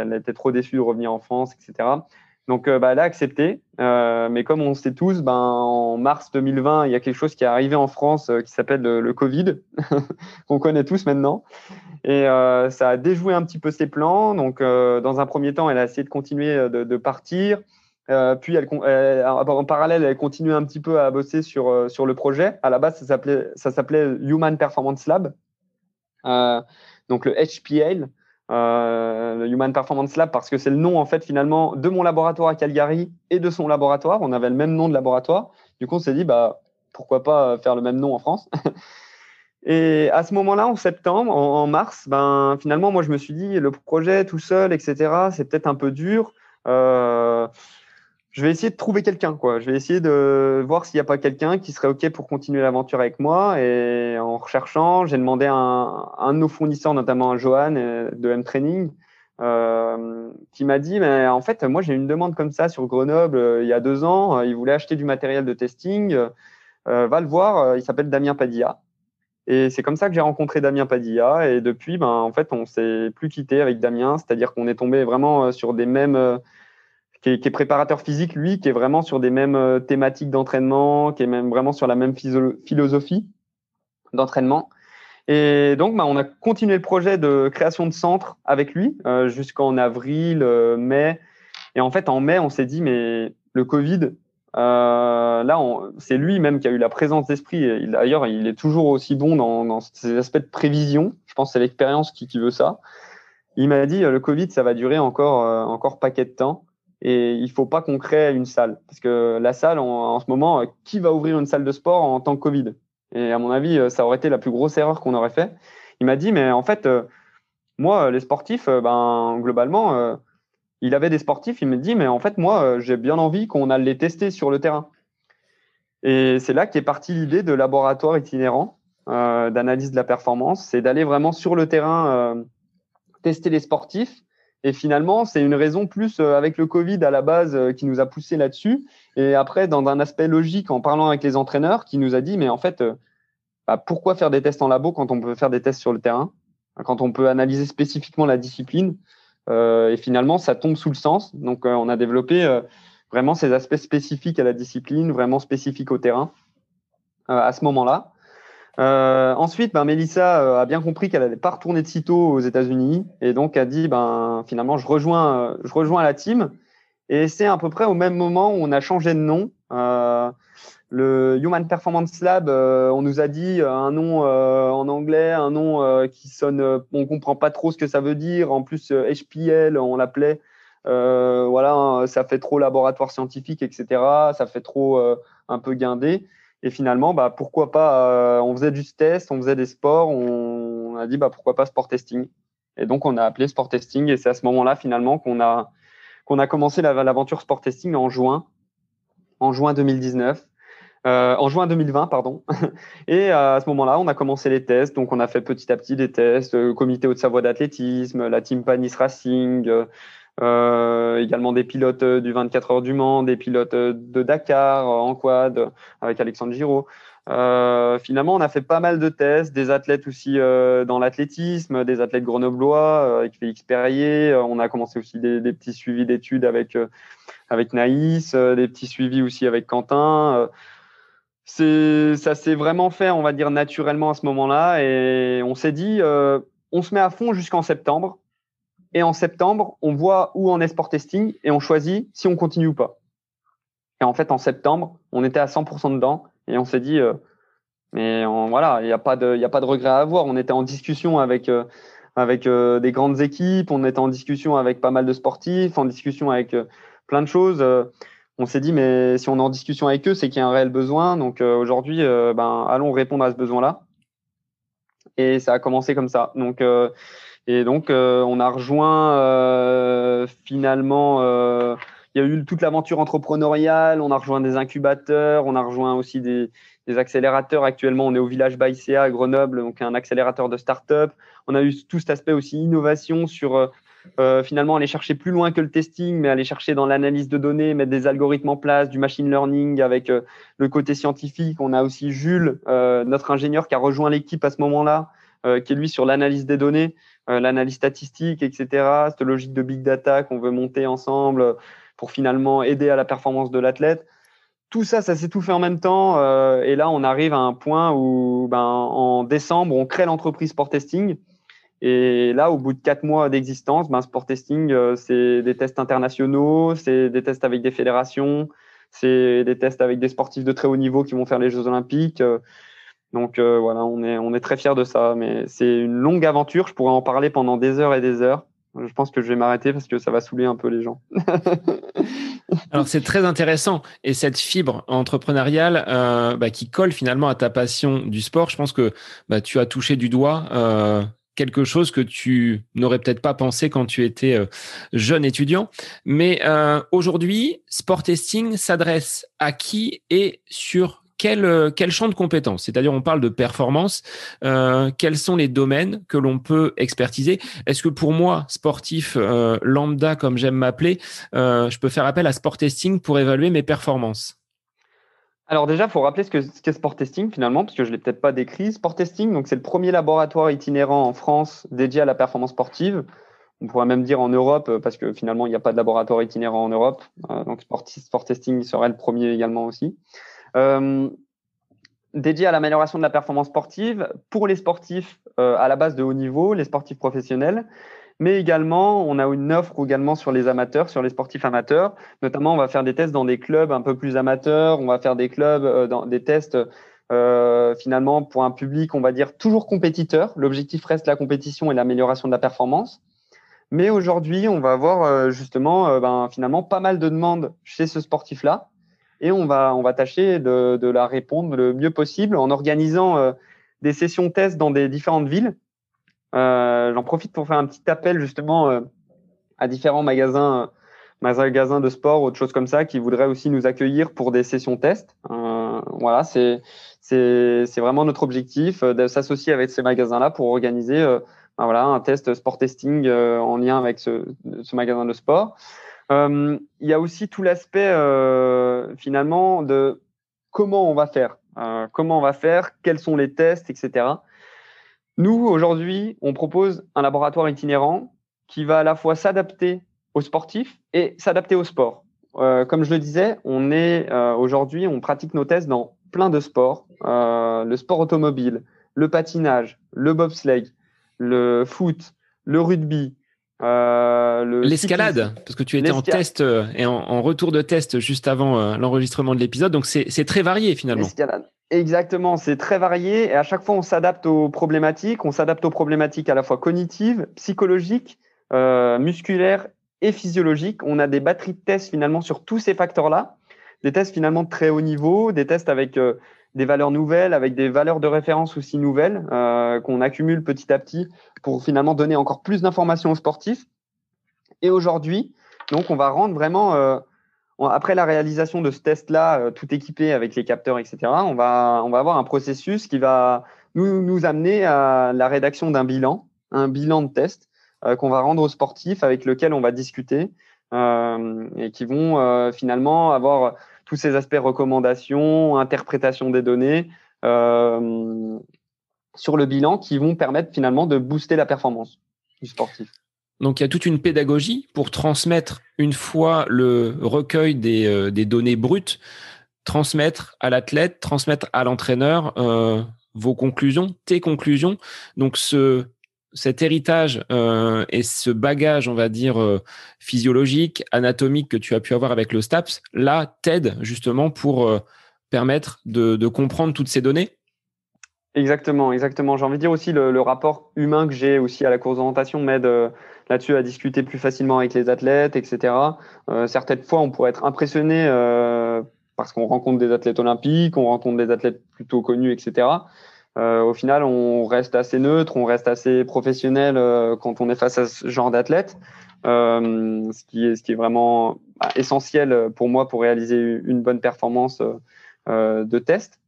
elle était trop déçue de revenir en France, etc. Donc, euh, bah, elle a accepté. Euh, mais comme on sait tous, ben, en mars 2020, il y a quelque chose qui est arrivé en France euh, qui s'appelle le, Covid, qu'on connaît tous maintenant. Et ça a déjoué un petit peu ses plans. Donc, dans un premier temps, elle a essayé de continuer de, partir. puis, elle, en parallèle, elle continué un petit peu à bosser sur, sur le projet. À la base, ça s'appelait Human Performance Lab. donc, le HPL euh, le Human Performance Lab, parce que c'est le nom en fait finalement de mon laboratoire à Calgary et de son laboratoire. On avait le même nom de laboratoire. Du coup, on s'est dit bah pourquoi pas faire le même nom en France. et à ce moment-là, en septembre, en, mars, ben finalement, moi je me suis dit le projet tout seul, etc. C'est peut-être un peu dur. Euh, je vais essayer de trouver quelqu'un, quoi. Je vais essayer de voir s'il n'y a pas quelqu'un qui serait OK pour continuer l'aventure avec moi. Et en recherchant, j'ai demandé à un, de nos fournisseurs, notamment à Johan euh, de M-Training, euh, qui m'a dit, mais en fait, moi, j'ai une demande comme ça sur Grenoble euh, il y a deux ans. il voulait acheter du matériel de testing. va le voir. il s'appelle Damien Padilla. Et c'est comme ça que j'ai rencontré Damien Padilla. Et depuis, ben, en fait, on s'est plus quitté avec Damien. C'est-à-dire qu'on est tombé vraiment sur des mêmes qui est, préparateur physique, lui, qui est vraiment sur des mêmes euh, thématiques d'entraînement, qui est même vraiment sur la même philosophie d'entraînement. Et donc, bah, on a continué le projet de création de centre avec lui euh, jusqu'en avril, euh, mai. Et en fait, en mai, on s'est dit, mais le Covid, euh, là, c'est lui même qui a eu la présence d'esprit. D'ailleurs, il est toujours aussi bon dans, dans ces aspects de prévision. Je pense que c'est l'expérience qui, qui, veut ça. Il m'a dit, le Covid, ça va durer encore, encore paquet de temps. Et il faut pas qu'on crée une salle. Parce que la salle, en, ce moment, qui va ouvrir une salle de sport en tant que Covid? Et à mon avis, euh, ça aurait été la plus grosse erreur qu'on aurait fait. Il m'a dit, mais en fait, euh, moi, les sportifs, euh, ben, globalement, il avait des sportifs. Il me dit, mais en fait, moi, j'ai bien envie qu'on aille les tester sur le terrain. Et c'est là qu'est partie l'idée de laboratoire itinérant d'analyse de la performance. C'est d'aller vraiment sur le terrain tester les sportifs et finalement, c'est une raison plus euh, avec le Covid à la base euh, qui nous a poussé là-dessus. Et après, dans un aspect logique, en parlant avec les entraîneurs, qui nous a dit, mais en fait, euh, bah, pourquoi faire des tests en labo quand on peut faire des tests sur le terrain quand on peut analyser spécifiquement la discipline. et finalement, ça tombe sous le sens. Donc, on a développé vraiment ces aspects spécifiques à la discipline, vraiment spécifiques au terrain à ce moment-là. Euh, ensuite, ben, Mélissa euh, a bien compris qu'elle n'allait pas retourner de sitôt aux États-Unis et donc a dit ben, finalement, je rejoins, euh, je rejoins la team. Et c'est à peu près au même moment où on a changé de nom. Euh, le Human Performance Lab, on nous a dit un nom en anglais, un nom qui sonne, on comprend pas trop ce que ça veut dire. En plus, HPL, on l'appelait. voilà, ça fait trop laboratoire scientifique, etc. Ça fait trop un peu guindé. Et finalement, bah, pourquoi pas, euh, on faisait du test, on faisait des sports, on, a dit bah, pourquoi pas sport testing. Et donc, on a appelé sport testing et c'est à ce moment-là, finalement, qu'on a, qu'on a commencé l'aventure sport testing en juin, en juin 2019. Euh, en juin 2020, pardon. Et à ce moment-là, on a commencé les tests. Donc, on a fait petit à petit des tests, le comité Haute-Savoie d'athlétisme, la team Panis Racing, euh, également des pilotes euh, du 24 heures du Mans, des pilotes euh, de Dakar en quad avec Alexandre Giraud. Euh, finalement, on a fait pas mal de tests, des athlètes aussi euh, dans l'athlétisme, des athlètes grenoblois avec Félix Perrier. on a commencé aussi des, des petits suivis d'études avec avec Naïs, des petits suivis aussi avec Quentin. c'est ça s'est vraiment fait, on va dire naturellement à ce moment-là, et on s'est dit, on se met à fond jusqu'en septembre. Et en septembre, on voit où en est sport testing et on choisit si on continue ou pas. Et en fait, en septembre, on était à 100% dedans et on s'est dit, euh, mais voilà, il n'y a pas de, il a pas de regret à avoir. On était en discussion avec euh, avec euh, des grandes équipes, on était en discussion avec pas mal de sportifs, en discussion avec plein de choses. on s'est dit, mais si on est en discussion avec eux, c'est qu'il y a un réel besoin. Donc aujourd'hui, ben allons répondre à ce besoin-là. Et ça a commencé comme ça. Donc et donc, euh, on a rejoint euh, finalement, euh, il y a eu toute l'aventure entrepreneuriale, on a rejoint des incubateurs, on a rejoint aussi des, accélérateurs. Actuellement, on est au village Baïséa à Grenoble, donc un accélérateur de start-up. On a eu tout cet aspect aussi innovation sur finalement aller chercher plus loin que le testing, mais aller chercher dans l'analyse de données, mettre des algorithmes en place, du machine learning avec le côté scientifique. On a aussi Jules, notre ingénieur, qui a rejoint l'équipe à ce moment-là, qui est lui sur l'analyse des données. Euh, l'analyse statistique, etc., cette logique de big data qu'on veut monter ensemble pour finalement aider à la performance de l'athlète. Tout ça, ça s'est tout fait en même temps. Euh, et là, on arrive à un point où, ben, en décembre, on crée l'entreprise Sport Testing. Et là, au bout de quatre mois d'existence, ben, Sport Testing, euh, c'est des tests internationaux, c'est des tests avec des fédérations, c'est des tests avec des sportifs de très haut niveau qui vont faire les Jeux Olympiques. Donc euh, voilà, on est, très fiers de ça. Mais c'est une longue aventure. Je pourrais en parler pendant des heures et des heures. Je pense que je vais m'arrêter parce que ça va saouler un peu les gens. Alors c'est très intéressant et cette fibre entrepreneuriale euh, bah, qui colle finalement à ta passion du sport, je pense que bah, tu as touché du doigt euh, quelque chose que tu n'aurais peut-être pas pensé quand tu étais jeune étudiant. Mais aujourd'hui, Sport Testing s'adresse à qui et sur quel, euh, quel champ de compétences? C'est-à-dire, on parle de performance. Euh, quels sont les domaines que l'on peut expertiser? Est-ce que pour moi, sportif euh, lambda, comme j'aime m'appeler, je peux faire appel à Sport Testing pour évaluer mes performances? Alors déjà, il faut rappeler ce qu'est Sport Testing finalement, parce que je ne l'ai peut-être pas décrit. Sport Testing, c'est le premier laboratoire itinérant en France dédié à la performance sportive. On pourrait même dire en Europe, parce que finalement, il n'y a pas de laboratoire itinérant en Europe. donc Sport Testing serait le premier également aussi. Euh, dédié à l'amélioration de la performance sportive pour les sportifs euh, à la base de haut niveau, les sportifs professionnels, mais également on a une offre également sur les amateurs, sur les sportifs amateurs. Notamment, on va faire des tests dans des clubs un peu plus amateurs, on va faire des clubs euh, dans des tests finalement pour un public, on va dire toujours compétiteur. L'objectif reste la compétition et l'amélioration de la performance. Mais aujourd'hui, on va avoir justement ben, finalement pas mal de demandes chez ce sportif-là et on va, on va tâcher de, de la répondre le mieux possible en organisant euh, des sessions test dans des différentes villes. Euh, J'en profite pour faire un petit appel justement euh, à différents magasins, magasins de sport, autre chose comme ça, qui voudraient aussi nous accueillir pour des sessions test. Euh, voilà, c'est vraiment notre objectif de s'associer avec ces magasins-là pour organiser ben voilà, un test sport testing en lien avec ce magasin de sport. Euh, il y a aussi tout l'aspect euh, finalement de comment on va faire, euh, comment on va faire, quels sont les tests, etc. Nous, aujourd'hui, on propose un laboratoire itinérant qui va à la fois s'adapter aux sportifs et s'adapter au sport. Comme je le disais, on est aujourd'hui, on pratique nos tests dans plein de sports, le sport automobile, le patinage, le bobsleigh, le foot, le rugby, euh, l'escalade, parce que tu étais en test euh, et en, retour de test juste avant euh, l'enregistrement de l'épisode, donc c'est très varié finalement. L'escalade. Exactement, c'est très varié. Et à chaque fois on s'adapte aux problématiques, on s'adapte aux problématiques à la fois cognitives, psychologiques, musculaires et physiologiques. On a des batteries de tests finalement sur tous ces facteurs-là, des tests finalement de très haut niveau, des tests avec des valeurs nouvelles, avec des valeurs de référence aussi nouvelles euh, qu'on accumule petit à petit pour finalement donner encore plus d'informations aux sportifs. Et aujourd'hui, donc on va rendre vraiment, euh, après la réalisation de ce test-là, euh, tout équipé avec les capteurs, etc., on va, on va avoir un processus qui va nous, nous amener à la rédaction d'un bilan, un bilan de test qu'on va rendre aux sportifs avec lequel on va discuter et qui vont finalement avoir tous ces aspects recommandations, interprétation des données euh, sur le bilan qui vont permettre finalement de booster la performance du sportif. Donc il y a toute une pédagogie pour transmettre une fois le recueil des, euh, données brutes, transmettre à l'athlète, transmettre à l'entraîneur euh, vos conclusions, tes conclusions. Donc ce cet héritage euh, et ce bagage, on va dire, euh, physiologique, anatomique que tu as pu avoir avec le STAPS, là, t'aide justement pour euh, permettre de, comprendre toutes ces données? Exactement, exactement. J'ai envie de dire aussi le, rapport humain que j'ai aussi à la course d'orientation m'aide là-dessus à discuter plus facilement avec les athlètes, etc. certaines fois, on pourrait être impressionné parce qu'on rencontre des athlètes olympiques, on rencontre des athlètes plutôt connus, etc. Euh, au final, on reste assez neutre, on reste assez professionnel euh, quand on est face à ce genre d'athlète, euh, ce, qui est, ce qui est vraiment bah, essentiel pour moi pour réaliser une bonne performance de test.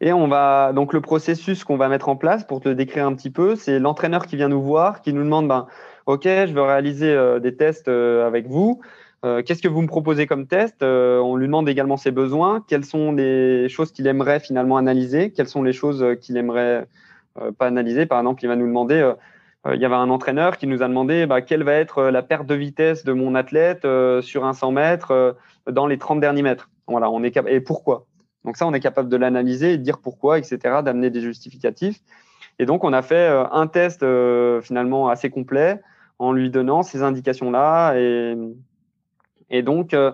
Et on va donc le processus qu'on va mettre en place pour te décrire un petit peu, c'est l'entraîneur qui vient nous voir, qui nous demande ben, OK, je veux réaliser des tests avec vous. Euh, qu'est-ce que vous me proposez comme test? Euh, On lui demande également ses besoins. Quelles sont les choses qu'il aimerait finalement analyser? Quelles sont les choses euh, qu'il aimerait pas analyser? Par exemple, il va nous demander. il y avait un entraîneur qui nous a demandé bah, quelle va être la perte de vitesse de mon athlète sur un 100 mètres dans les 30 derniers mètres. Voilà, on est et pourquoi? Donc ça, on est capable de l'analyser et de dire pourquoi, etc., d'amener des justificatifs. Et donc, on a fait un test finalement assez complet en lui donnant ces indications-là et, et donc, euh,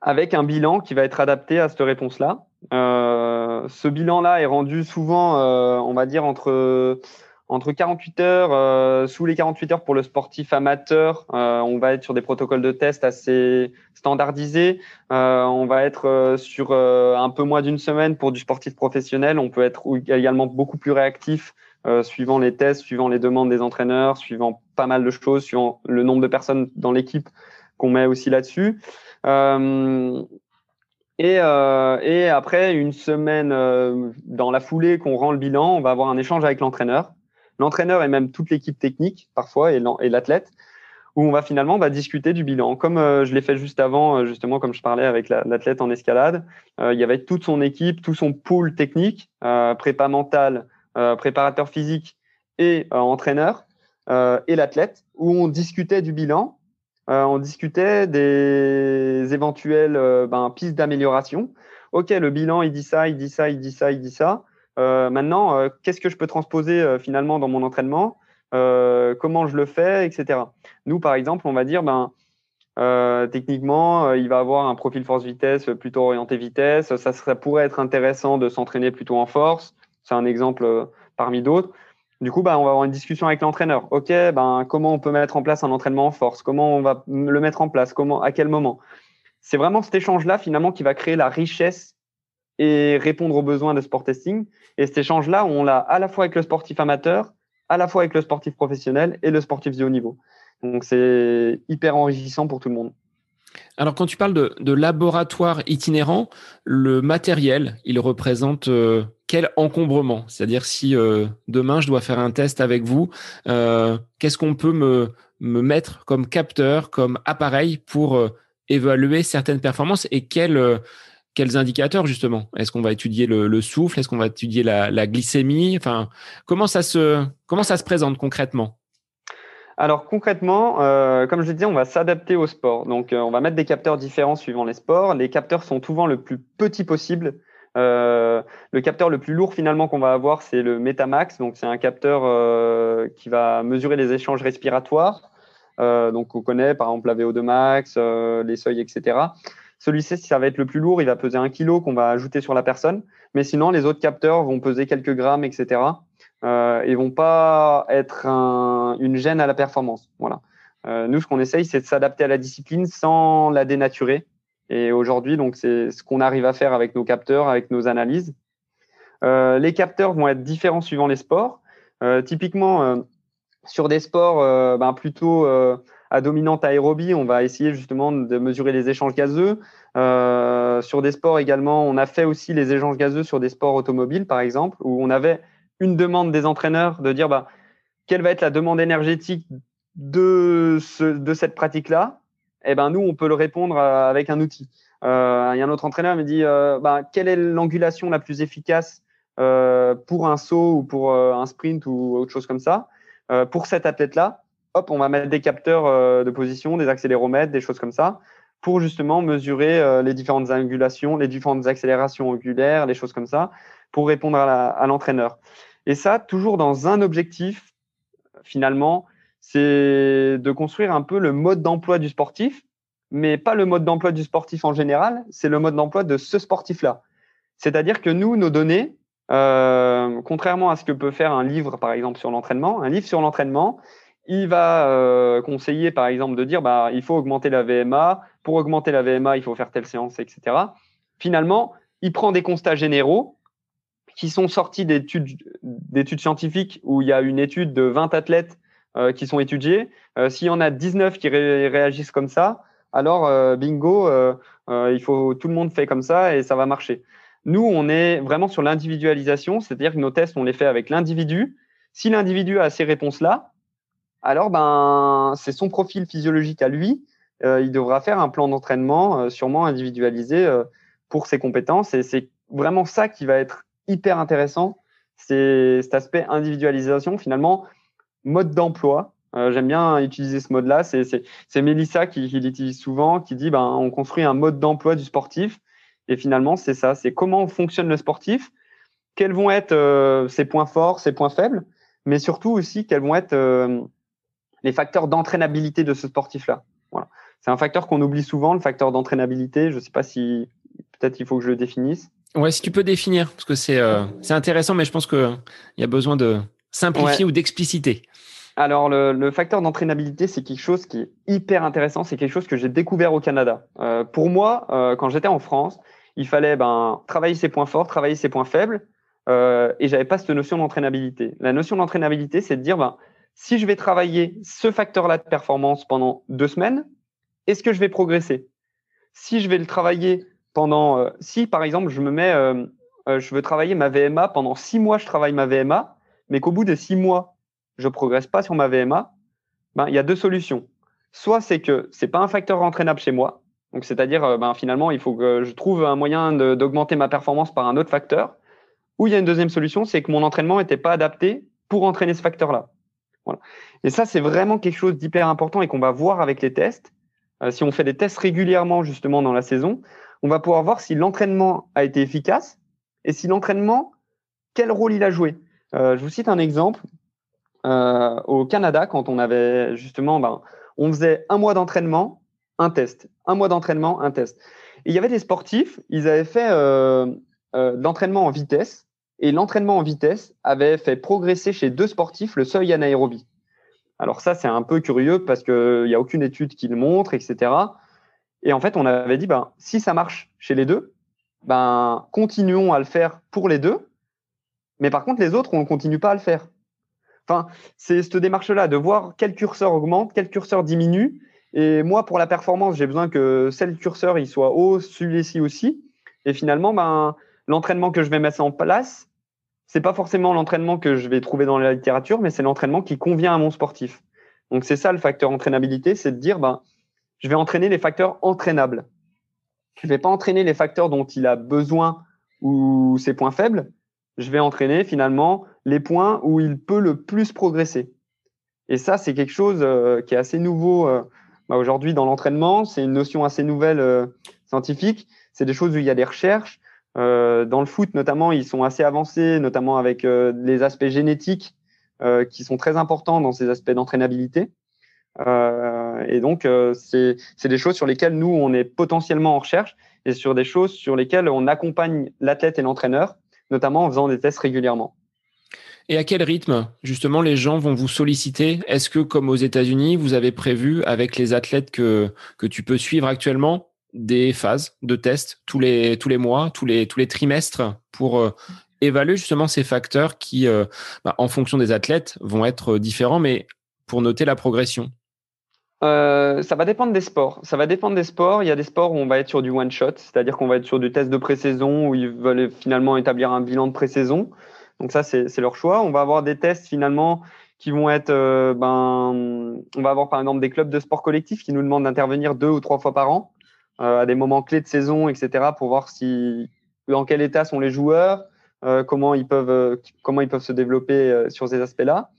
avec un bilan qui va être adapté à cette réponse-là. Euh, ce bilan-là est rendu souvent, euh, on va dire, entre, entre 48 heures, sous les 48 heures pour le sportif amateur. on va être sur des protocoles de test assez standardisés. on va être sur un peu moins d'une semaine pour du sportif professionnel. On peut être également beaucoup plus réactif suivant les tests, suivant les demandes des entraîneurs, suivant pas mal de choses, suivant le nombre de personnes dans l'équipe qu'on met aussi là-dessus. Euh, et, euh, et, après, une semaine euh, dans la foulée qu'on rend le bilan, on va avoir un échange avec l'entraîneur. L'entraîneur et même toute l'équipe technique parfois et l'athlète, où on va finalement va discuter du bilan. Comme je l'ai fait juste avant, justement, comme je parlais avec l'athlète en escalade, il y avait toute son équipe, tout son pool technique, prépa mental, préparateur physique et entraîneur, et l'athlète, où on discutait du bilan on discutait des éventuelles euh, ben, pistes d'amélioration. Ok, le bilan, il dit ça, il dit ça, il dit ça, il dit ça. Euh, maintenant, qu'est-ce que je peux transposer finalement dans mon entraînement Comment je le fais, etc. Nous, par exemple, on va dire, ben, techniquement, il va avoir un profil force-vitesse plutôt orienté vitesse. Ça pourrait être intéressant de s'entraîner plutôt en force. C'est un exemple parmi d'autres. Du coup, bah, on va avoir une discussion avec l'entraîneur. OK, ben, comment on peut mettre en place un entraînement en force? Comment on va le mettre en place? Comment, À quel moment? C'est vraiment cet échange-là, finalement, qui va créer la richesse et répondre aux besoins de sport testing. Et cet échange-là, on l'a à la fois avec le sportif amateur, à la fois avec le sportif professionnel et le sportif de haut niveau. Donc, c'est hyper enrichissant pour tout le monde. Alors, quand tu parles de, laboratoire itinérant, le matériel, il représente euh, quel encombrement? C'est-à-dire, si euh, demain je dois faire un test avec vous, euh, qu'est-ce qu'on peut me, mettre comme capteur, comme appareil pour évaluer certaines performances et quel, quels indicateurs justement? Est-ce qu'on va étudier le, souffle? Est-ce qu'on va étudier la, glycémie? Enfin, comment ça se comment ça se présente concrètement? Alors concrètement, euh, comme je disais, on va s'adapter au sport. Donc euh, on va mettre des capteurs différents suivant les sports. Les capteurs sont souvent le plus petit possible. Euh, le capteur le plus lourd finalement qu'on va avoir, c'est le Metamax. Donc c'est un capteur qui va mesurer les échanges respiratoires. donc on connaît par exemple la VO2 max, les seuils, etc. Celui-ci, ça va être le plus lourd, il va peser un kilo qu'on va ajouter sur la personne. Mais sinon, les autres capteurs vont peser quelques grammes, etc. Euh, et vont pas être une gêne à la performance. Voilà. Euh, nous, ce qu'on essaye, c'est de s'adapter à la discipline sans la dénaturer. Et aujourd'hui, donc, c'est ce qu'on arrive à faire avec nos capteurs, avec nos analyses. Euh, les capteurs vont être différents suivant les sports. Euh, typiquement, sur des sports ben, plutôt à dominante aérobie, on va essayer justement de mesurer les échanges gazeux. Sur des sports également, on a fait aussi les échanges gazeux sur des sports automobiles, par exemple, où on avait une demande des entraîneurs de dire bah, quelle va être la demande énergétique de, ce, de cette pratique-là? Eh ben nous, on peut le répondre euh, avec un outil. Euh, il y a un autre entraîneur qui me dit euh, bah, quelle est l'angulation la plus efficace pour un saut ou pour un sprint ou autre chose comme ça? pour cet athlète-là, hop, on va mettre des capteurs de position, des accéléromètres, des choses comme ça, pour justement mesurer les différentes angulations, les différentes accélérations angulaires, les choses comme ça, pour répondre à l'entraîneur. Et ça, toujours dans un objectif, finalement, c'est de construire un peu le mode d'emploi du sportif, mais pas le mode d'emploi du sportif en général, c'est le mode d'emploi de ce sportif-là. C'est-à-dire que nous, nos données, euh, contrairement à ce que peut faire un livre, par exemple, sur l'entraînement, un livre sur l'entraînement, il va euh, conseiller, par exemple, de dire bah, il faut augmenter la VMA. Pour augmenter la VMA, il faut faire telle séance, etc. Finalement, il prend des constats généraux qui sont sortis d'études, scientifiques où il y a une étude de 20 athlètes euh, qui sont étudiés. Euh, s'il y en a 19 qui réagissent comme ça, alors euh, bingo, euh, il faut tout le monde fait comme ça et ça va marcher. Nous, on est vraiment sur l'individualisation, c'est-à-dire que nos tests, on les fait avec l'individu. Si l'individu a ces réponses-là, alors ben c'est son profil physiologique à lui. Euh, il devra faire un plan d'entraînement euh, sûrement individualisé euh, pour ses compétences et c'est vraiment ça qui va être hyper intéressant. C'est cet aspect individualisation finalement mode d'emploi. J'aime bien utiliser ce mode-là. C'est Mélissa qui, qui l'utilise souvent, qui dit ben on construit un mode d'emploi du sportif et finalement c'est ça. C'est comment fonctionne le sportif, quels vont être ses points forts, ses points faibles, mais surtout aussi quels vont être les facteurs d'entraînabilité de ce sportif-là. Voilà. C'est un facteur qu'on oublie souvent, le facteur d'entraînabilité. Je ne sais pas si peut-être il faut que je le définisse. Ouais, si tu peux définir, parce que c'est euh, intéressant, mais je pense qu'il y a besoin de simplifier ou d'expliciter. Alors, le, le facteur d'entraînabilité, c'est quelque chose qui est hyper intéressant. C'est quelque chose que j'ai découvert au Canada. Euh, pour moi, euh, quand j'étais en France, il fallait ben, travailler ses points forts, travailler ses points faibles, euh, et j'avais pas cette notion d'entraînabilité. La notion d'entraînabilité, c'est de dire, ben, si je vais travailler ce facteur-là de performance pendant deux semaines, est-ce que je vais progresser? Si je vais le travailler pendant, euh, si par exemple je me mets, euh, euh, je veux travailler ma VMA pendant six mois, je travaille ma VMA, mais qu'au bout de six mois, je progresse pas sur ma VMA, ben il y a deux solutions. Soit c'est que c'est pas un facteur entraînable chez moi, donc c'est-à-dire ben finalement il faut que je trouve un moyen d'augmenter ma performance par un autre facteur. Ou il y a une deuxième solution, c'est que mon entraînement n'était pas adapté pour entraîner ce facteur-là. Voilà. Et ça, c'est vraiment quelque chose d'hyper important et qu'on va voir avec les tests. Euh, si on fait des tests régulièrement justement dans la saison, on va pouvoir voir si l'entraînement a été efficace et si l'entraînement, quel rôle il a joué. Euh, je vous cite un exemple. Euh, au Canada, quand on avait justement, ben, on faisait un mois d'entraînement, un test. Un mois d'entraînement, un test. Il y avait des sportifs, ils avaient fait euh, d'entraînement en vitesse et l'entraînement en vitesse avait fait progresser chez deux sportifs le seuil anaérobie. Alors ça, c'est un peu curieux parce qu'il n'y a aucune étude qui le montre, etc. Et en fait, on avait dit, ben, si ça marche chez les deux, ben, continuons à le faire pour les deux. Mais par contre, les autres, on ne continue pas à le faire. Enfin, c'est cette démarche-là de voir quel curseur augmente, quel curseur diminue. Et moi, pour la performance, j'ai besoin que tel curseur il soit haut, celui-ci aussi. Et finalement, ben, l'entraînement que je vais mettre en place, c'est pas forcément l'entraînement que je vais trouver dans la littérature, mais c'est l'entraînement qui convient à mon sportif. Donc c'est ça le facteur entraînabilité, c'est de dire ben je vais entraîner les facteurs entraînables. je vais pas entraîner les facteurs dont il a besoin ou ses points faibles. Je vais entraîner finalement les points où il peut le plus progresser. Et ça, c'est quelque chose euh, qui est assez nouveau euh, bah, aujourd'hui dans l'entraînement. C'est une notion assez nouvelle euh, scientifique. C'est des choses où il y a des recherches. dans le foot, notamment, ils sont assez avancés, notamment avec les aspects génétiques qui sont très importants dans ces aspects d'entraînabilité. Et donc, c'est des choses sur lesquelles nous, on est potentiellement en recherche et sur des choses sur lesquelles on accompagne l'athlète et l'entraîneur, notamment en faisant des tests régulièrement. Et à quel rythme, justement, les gens vont vous solliciter? Est-ce que, comme aux États-Unis, vous avez prévu, avec les athlètes que, tu peux suivre actuellement, des phases de tests tous les, mois, tous les, trimestres pour euh, évaluer justement ces facteurs qui, euh, bah, en fonction des athlètes, vont être différents, mais pour noter la progression? Euh, ça va dépendre des sports. Ça va dépendre des sports. Il y a des sports où on va être sur du one shot, c'est-à-dire qu'on va être sur du test de pré-saison où ils veulent finalement établir un bilan de pré-saison. Donc ça, c'est leur choix. On va avoir des tests finalement qui vont être, euh, ben, on va avoir par exemple des clubs de sport collectif qui nous demandent d'intervenir deux ou trois fois par an euh, à des moments clés de saison, etc., pour voir si dans quel état sont les joueurs, comment ils peuvent, comment ils peuvent se développer sur ces aspects-là.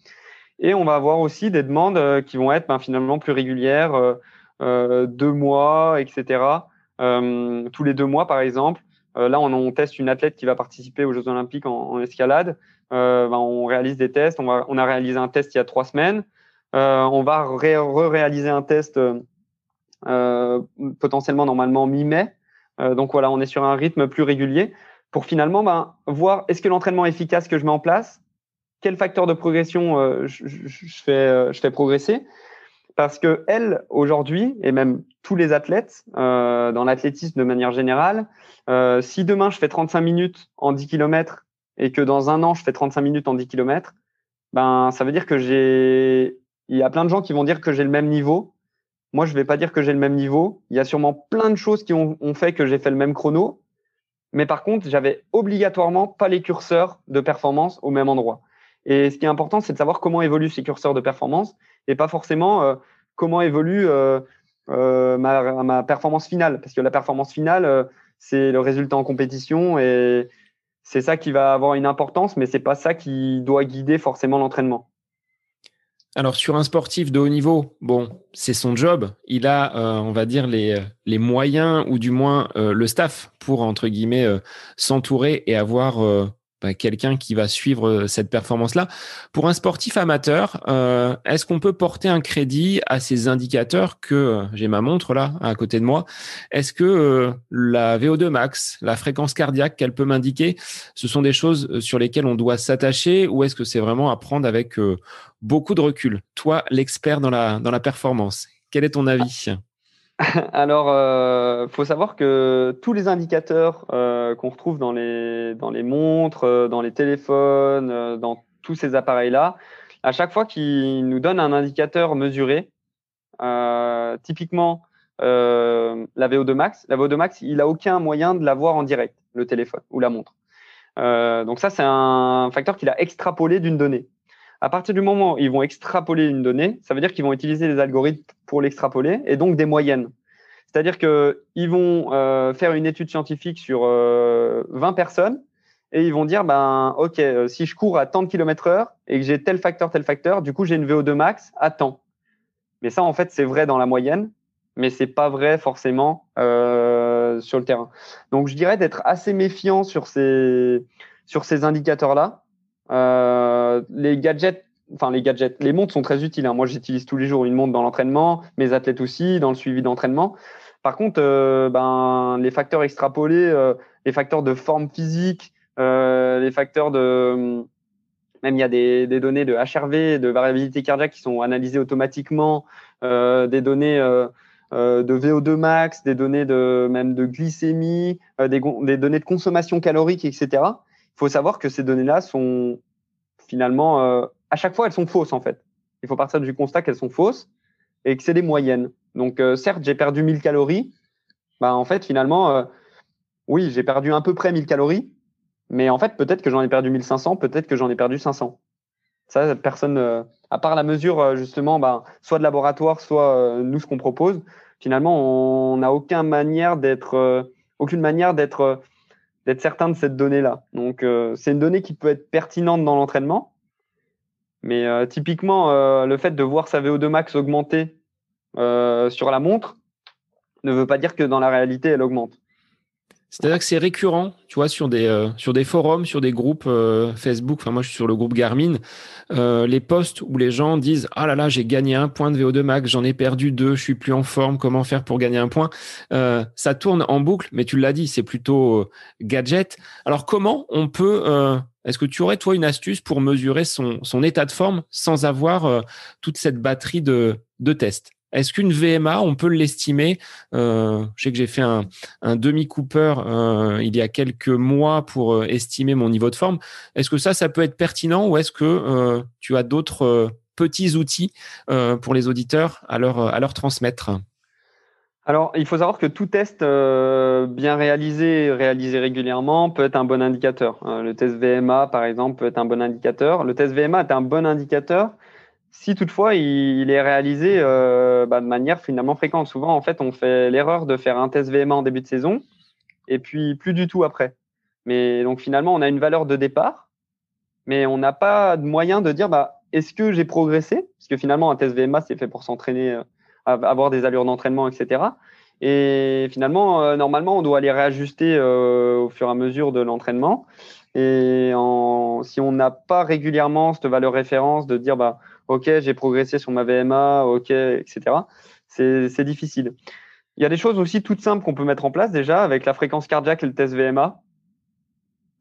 Et on va avoir aussi des demandes euh, qui vont être ben, finalement plus régulières, euh, euh, deux mois, etc. tous les deux mois, par exemple. là, on, teste une athlète qui va participer aux Jeux Olympiques en, escalade. Ben, on réalise des tests. On, va, on, a réalisé un test il y a trois semaines. on va re-réaliser un test potentiellement normalement mi-mai. donc voilà, on est sur un rythme plus régulier pour finalement ben, voir est-ce que l'entraînement efficace que je mets en place? Quel facteur de progression euh, je, fais, euh, je fais progresser? Parce que elle aujourd'hui et même tous les athlètes euh, dans l'athlétisme de manière générale, si demain je fais 35 minutes en 10 km et que dans un an je fais 35 minutes en 10 km, ben ça veut dire que j'ai il y a plein de gens qui vont dire que j'ai le même niveau. Moi, je vais pas dire que j'ai le même niveau. Il y a sûrement plein de choses qui ont, ont fait que j'ai fait le même chrono. Mais par contre, j'avais obligatoirement pas les curseurs de performance au même endroit. Et ce qui est important, c'est de savoir comment évoluent ces curseurs de performance et pas forcément euh, comment évolue euh, euh, ma, ma, performance finale. Parce que la performance finale, c'est le résultat en compétition et c'est ça qui va avoir une importance, mais c'est pas ça qui doit guider forcément l'entraînement. Alors sur un sportif de haut niveau, bon, c'est son job. Il a, on va dire, les, les moyens ou du moins le staff pour, entre guillemets, s'entourer et avoir quelqu'un qui va suivre euh, cette performance-là. Pour un sportif amateur, euh, est-ce qu'on peut porter un crédit à ces indicateurs que euh, j'ai ma montre là à côté de moi Est-ce que la VO2 max, la fréquence cardiaque qu'elle peut m'indiquer, ce sont des choses sur lesquelles on doit s'attacher ou est-ce que c'est vraiment à prendre avec beaucoup de recul? Toi, l'expert dans la performance, quel est ton avis? Alors, euh, faut savoir que tous les indicateurs euh, qu'on retrouve dans les, dans les montres, euh, dans les téléphones, euh, dans tous ces appareils-là, à chaque fois qu'ils nous donnent un indicateur mesuré, typiquement la VO2 max, la VO2 max, il a aucun moyen de la voir en direct, le téléphone ou la montre. donc ça, c'est un facteur qu'il a extrapolé d'une donnée. À partir du moment où ils vont extrapoler une donnée, ça veut dire qu'ils vont utiliser les algorithmes pour l'extrapoler et donc des moyennes. C'est-à-dire qu'ils vont euh, faire une étude scientifique sur 20 euh, personnes et ils vont dire, ben, OK, euh, si je cours à tant de kilomètres heure et que j'ai tel facteur, tel facteur, du coup, j'ai une VO2 max à tant. Mais ça, en fait, c'est vrai dans la moyenne, mais c'est pas vrai forcément sur le terrain. Donc, je dirais d'être assez méfiant sur ces, sur ces indicateurs-là euh, les gadgets, enfin les gadgets, les montres sont très utiles. Hein. Moi, j'utilise tous les jours une montre dans l'entraînement, mes athlètes aussi, dans le suivi d'entraînement. Par contre, euh, ben, les facteurs extrapolés, euh, les facteurs de forme physique, les facteurs de même il y a des, des, données de HRV, de variabilité cardiaque qui sont analysées automatiquement, des données de VO2 max, des données de même de glycémie, des, des, données de consommation calorique, etc. Faut savoir que ces données-là sont finalement, euh, à chaque fois, elles sont fausses en fait. Il faut partir du constat qu'elles sont fausses et que c'est des moyennes. Donc, euh, certes, j'ai perdu 1000 calories. Bah, en fait, finalement, euh, oui, j'ai perdu à peu près 1000 calories. Mais en fait, peut-être que j'en ai perdu 1500, peut-être que j'en ai perdu 500. Ça, personne, à part la mesure justement, bah, soit de laboratoire, soit nous ce qu'on propose, finalement, on n'a aucune manière d'être, aucune manière d'être, d'être certain de cette donnée-là. Donc, c'est une donnée qui peut être pertinente dans l'entraînement, mais typiquement, le fait de voir sa VO2 max augmenter sur la montre ne veut pas dire que dans la réalité, elle augmente. C'est-à-dire que c'est récurrent, tu vois, sur des, euh, sur des forums, sur des groupes euh, Facebook. Enfin, moi, je suis sur le groupe Garmin. Euh, les posts où les gens disent Ah là là, j'ai gagné un point de VO2 max, j'en ai perdu deux, je suis plus en forme, comment faire pour gagner un point? Ça tourne en boucle, mais tu l'as dit, c'est plutôt gadget. Alors, comment on peut. Est-ce que tu aurais, toi, une astuce pour mesurer son, son état de forme sans avoir toute cette batterie de, de tests? Est-ce qu'une VMA, on peut l'estimer? Euh, Je sais que j'ai fait un, demi Cooper euh, il y a quelques mois pour euh, estimer mon niveau de forme. Est-ce que ça, ça peut être pertinent ou est-ce que tu as d'autres petits outils pour les auditeurs à leur transmettre? Alors, il faut savoir que tout test bien réalisé, réalisé régulièrement, peut être un bon indicateur. le test VMA, par exemple, peut être un bon indicateur. Le test VMA est un bon indicateur si toutefois il, est réalisé euh, bah, de manière finalement fréquente, souvent en fait on fait l'erreur de faire un test VMA en début de saison et puis plus du tout après. Mais donc finalement on a une valeur de départ, mais on n'a pas de moyen de dire bah, est-ce que j'ai progressé? Parce que finalement un test VMA c'est fait pour s'entraîner, euh, avoir des allures d'entraînement, etc. Et finalement, euh, normalement, on doit les réajuster au fur et à mesure de l'entraînement. Et si on n'a pas régulièrement cette valeur référence de dire bah OK, j'ai progressé sur ma VMA, OK, etc. C'est difficile. Il y a des choses aussi toutes simples qu'on peut mettre en place déjà avec la fréquence cardiaque et le test VMA.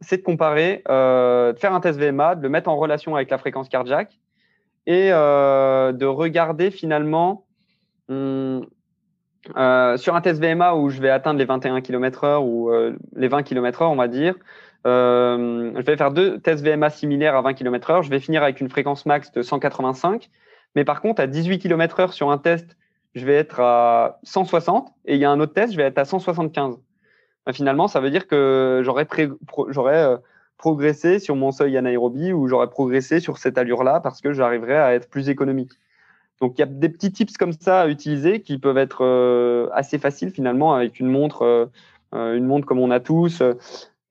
C'est de comparer, euh, de faire un test VMA, de le mettre en relation avec la fréquence cardiaque et euh, de regarder finalement hum, euh, sur un test VMA où je vais atteindre les 21 km/h ou les 20 km/h, on va dire, euh, je vais faire deux tests VMA similaires à 20 km heure. Je vais finir avec une fréquence max de 185. Mais par contre, à 18 km heure sur un test, je vais être à 160. Et il y a un autre test, je vais être à 175. Ben, finalement, ça veut dire que j'aurais euh, progressé sur mon seuil anaérobie ou j'aurais progressé sur cette allure-là parce que j'arriverai à être plus économique. Donc, il y a des petits tips comme ça à utiliser qui peuvent être euh, assez faciles finalement avec une montre, une montre comme on a tous,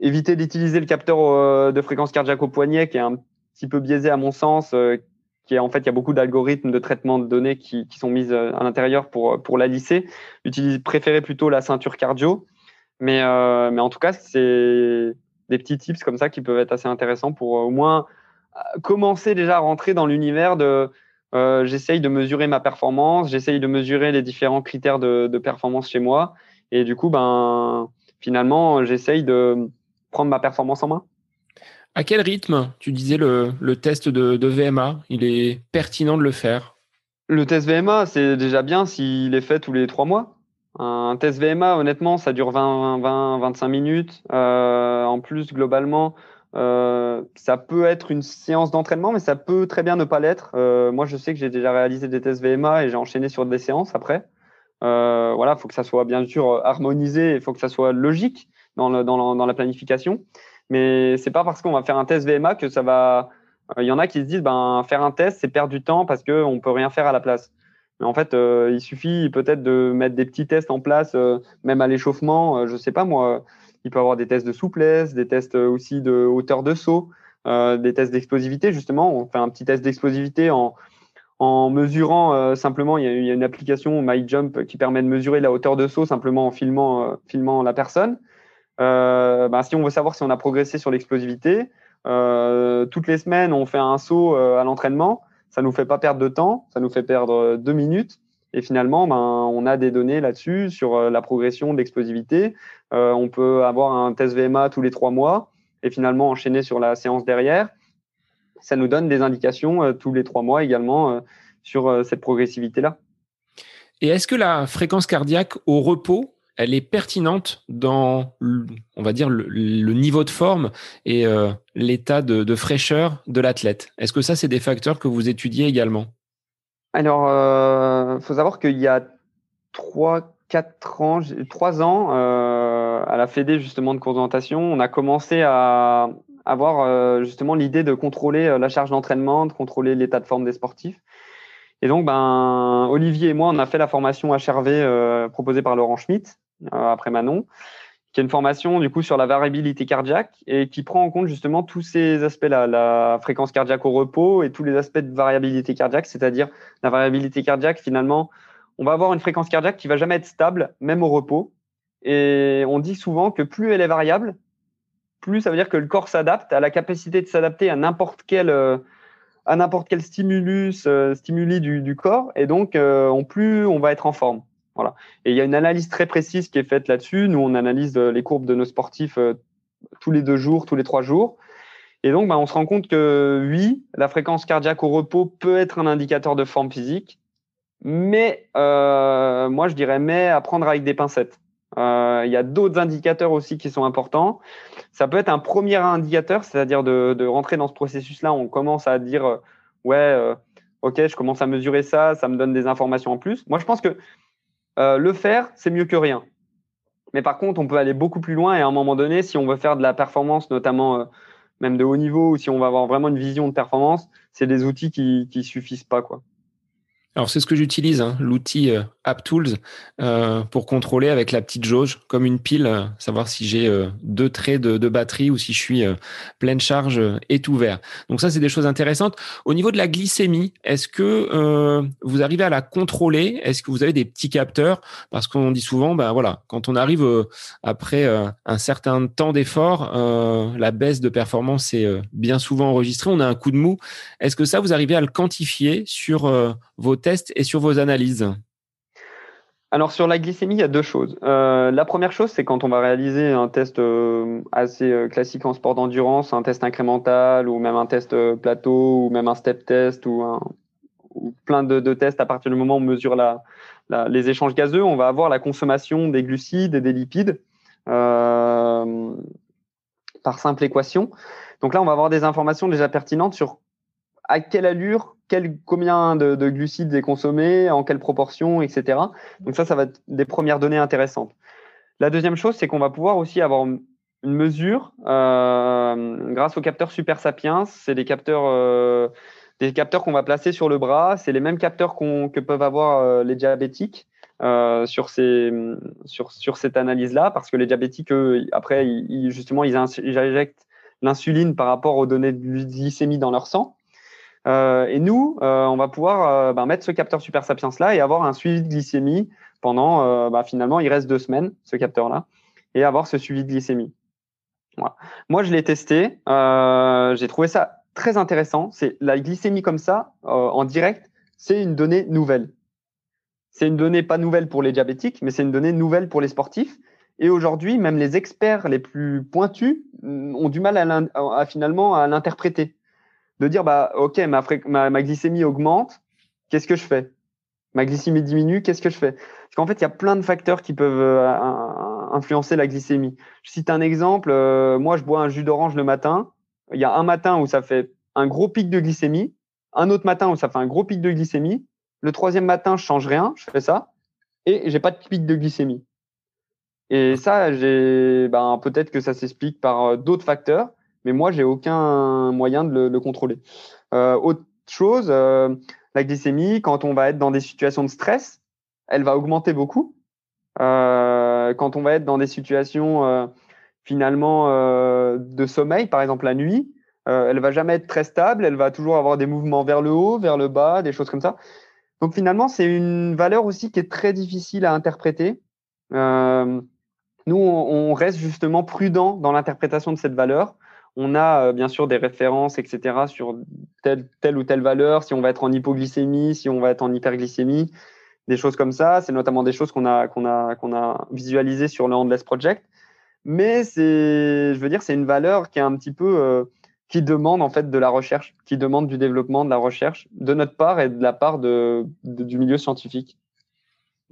éviter d'utiliser le capteur euh, de fréquence cardiaque au poignet, qui est un petit peu biaisé à mon sens, euh, qui est en fait, il y a beaucoup d'algorithmes de traitement de données qui, sont mises euh, à l'intérieur pour, pour la lisser. Utiliser, préférer plutôt la ceinture cardio. Mais, mais en tout cas, c'est des petits tips comme ça qui peuvent être assez intéressants pour au moins commencer déjà à rentrer dans l'univers de j'essaye de mesurer ma performance, j'essaye de mesurer les différents critères de, de performance chez moi. Et du coup, ben, finalement, j'essaye de, prendre ma performance en main. À quel rythme tu disais le, test de, VMA Il est pertinent de le faire? Le test VMA, c'est déjà bien s'il est fait tous les trois mois. Un test VMA, honnêtement, ça dure 20, 20 25 minutes. Euh, en plus, globalement, euh, ça peut être une séance d'entraînement, mais ça peut très bien ne pas l'être. Euh, moi, je sais que j'ai déjà réalisé des tests VMA et j'ai enchaîné sur des séances après. voilà, il faut que ça soit bien sûr harmonisé, il faut que ça soit logique dans, la planification. Mais c'est pas parce qu'on va faire un test VMA que ça va. Il y en a qui se disent, ben, faire un test, c'est perdre du temps parce qu'on ne peut rien faire à la place. Mais en fait, euh, il suffit peut-être de mettre des petits tests en place, euh, même à l'échauffement. Euh, je sais pas moi, il peut y avoir des tests de souplesse, des tests aussi de hauteur de saut, des tests d'explosivité. Justement, on fait un petit test d'explosivité en, en mesurant simplement. Il y, a, il y, a, une application MyJump qui permet de mesurer la hauteur de saut simplement en filmant, filmant la personne. Bah, si on veut savoir si on a progressé sur l'explosivité, euh, toutes les semaines, on fait un saut euh, à l'entraînement. Ça nous fait pas perdre de temps, ça nous fait perdre deux minutes. Et finalement, ben, on a des données là-dessus sur la progression d'explosivité. Euh, on peut avoir un test VMA tous les trois mois et finalement enchaîner sur la séance derrière. Ça nous donne des indications tous les trois mois également sur cette progressivité-là. Et est-ce que la fréquence cardiaque au repos elle est pertinente dans, on va dire, le, niveau de forme et euh, l'état de, fraîcheur de l'athlète. Est-ce que ça, c'est des facteurs que vous étudiez également? Alors, il euh, faut savoir qu'il y a 3, 4 ans, 3 ans, euh, à la Fédé justement de course on a commencé à avoir justement l'idée de contrôler la charge d'entraînement, de contrôler l'état de forme des sportifs. Et donc, ben, Olivier et moi, on a fait la formation HRV proposée par Laurent Schmitt, après Manon, qui est une formation du coup sur la variabilité cardiaque et qui prend en compte justement tous ces aspects-là, la fréquence cardiaque au repos et tous les aspects de variabilité cardiaque, c'est-à-dire la variabilité cardiaque finalement, on va avoir une fréquence cardiaque qui va jamais être stable, même au repos. Et on dit souvent que plus elle est variable, plus ça veut dire que le corps s'adapte, a la capacité de s'adapter à n'importe quel euh, à n'importe quel stimulus, euh, stimuli du, corps, et donc euh, plus on va être en forme. Et il y a une analyse très précise qui est faite là-dessus. Nous, on analyse euh, les courbes de nos sportifs euh, tous les deux jours, tous les trois jours. Et donc, bah, on se rend compte que oui, la fréquence cardiaque au repos peut être un indicateur de forme physique, mais euh, moi, je dirais mais à prendre avec des pincettes. Il y a d'autres indicateurs aussi qui sont importants. Ça peut être un premier indicateur, c'est-à-dire de, rentrer dans ce processus-là. On commence à dire ouais, ok, je commence à mesurer ça, ça me donne des informations en plus. Moi, je pense que euh, le faire, c'est mieux que rien. Mais par contre, on peut aller beaucoup plus loin et à un moment donné, si on veut faire de la performance, notamment euh, même de haut niveau, ou si on va avoir vraiment une vision de performance, c'est des outils qui, qui suffisent pas, quoi. Alors c'est ce que j'utilise, hein, l'outil euh, AppTools, euh, pour contrôler avec la petite jauge, comme une pile, euh, savoir si j'ai deux traits de, de, batterie ou si je suis pleine charge et tout vert. Donc ça, c'est des choses intéressantes. Au niveau de la glycémie, est-ce que vous arrivez à la contrôler? Est-ce que vous avez des petits capteurs? Parce qu'on dit souvent, ben voilà, quand on arrive après un certain temps d'effort, la baisse de performance est bien souvent enregistrée. On a un coup de mou. Est-ce que ça, vous arrivez à le quantifier sur vos tests et sur vos analyses alors sur la glycémie, il y a deux choses. Euh, la première chose, c'est quand on va réaliser un test euh, assez euh, classique en sport d'endurance, un test incrémental ou même un test plateau ou même un step test ou, un, plein de, tests à partir du moment où on mesure la, les échanges gazeux, on va avoir la consommation des glucides et des lipides par simple équation. Donc là, on va avoir des informations déjà pertinentes sur à quelle allure, combien de, de, glucides est consommé, en quelle proportion, etc. Donc ça, ça va être des premières données intéressantes. La deuxième chose, c'est qu'on va pouvoir aussi avoir une mesure euh, grâce aux capteurs Super Sapiens. C'est des capteurs, euh, capteurs qu'on va placer sur le bras. C'est les mêmes capteurs qu que peuvent avoir euh, les diabétiques. Sur, cette analyse-là, parce que les diabétiques, eux, après, justement, ils injectent l'insuline par rapport aux données de glycémie dans leur sang. Euh, et nous, euh, on va pouvoir euh, bah, mettre ce capteur Super Sapiens là et avoir un suivi de glycémie pendant, bah, finalement, il reste deux semaines, ce capteur-là, et avoir ce suivi de glycémie. Moi, je l'ai testé. J'ai trouvé ça très intéressant. C'est la glycémie comme ça, en direct, c'est une donnée nouvelle. C'est une donnée pas nouvelle pour les diabétiques, mais c'est une donnée nouvelle pour les sportifs. Et aujourd'hui, même les experts les plus pointus mm, ont du mal finalement à l'interpréter de dire bah ok ma, glycémie augmente, qu'est-ce que je fais? Ma glycémie diminue, qu'est-ce que je fais? Parce qu'en fait, il y a plein de facteurs qui peuvent euh, influencer la glycémie. Je cite un exemple. Euh, moi, je bois un jus d'orange le matin. Il y a un matin où ça fait un gros pic de glycémie, un autre matin où ça fait un gros pic de glycémie. Le troisième matin, je change rien, je fais ça et j'ai pas de pic de glycémie. Et ça, j'ai, ben, peut-être que ça s'explique par euh, d'autres facteurs mais moi, j'ai aucun moyen de le, le contrôler. Euh, autre chose, euh, la glycémie, quand on va être dans des situations de stress, elle va augmenter beaucoup. Euh, quand on va être dans des situations euh, finalement euh, de sommeil, par exemple la nuit, euh, elle va jamais être très stable, elle va toujours avoir des mouvements vers le haut, vers le bas, des choses comme ça. Donc finalement, c'est une valeur aussi qui est très difficile à interpréter. Nous, on, on, reste justement prudent dans l'interprétation de cette valeur. On a euh, bien sûr des références, etc., sur telle, telle ou telle valeur, si on va être en hypoglycémie, si on va être en hyperglycémie, des choses comme ça. C'est notamment des choses qu'on a, qu'on a, a visualisées sur le Handless Project. Mais c'est, je veux dire, c'est une valeur qui est un petit peu, euh, qui demande en fait de la recherche, qui demande du développement, de la recherche, de notre part et de la part de du milieu scientifique.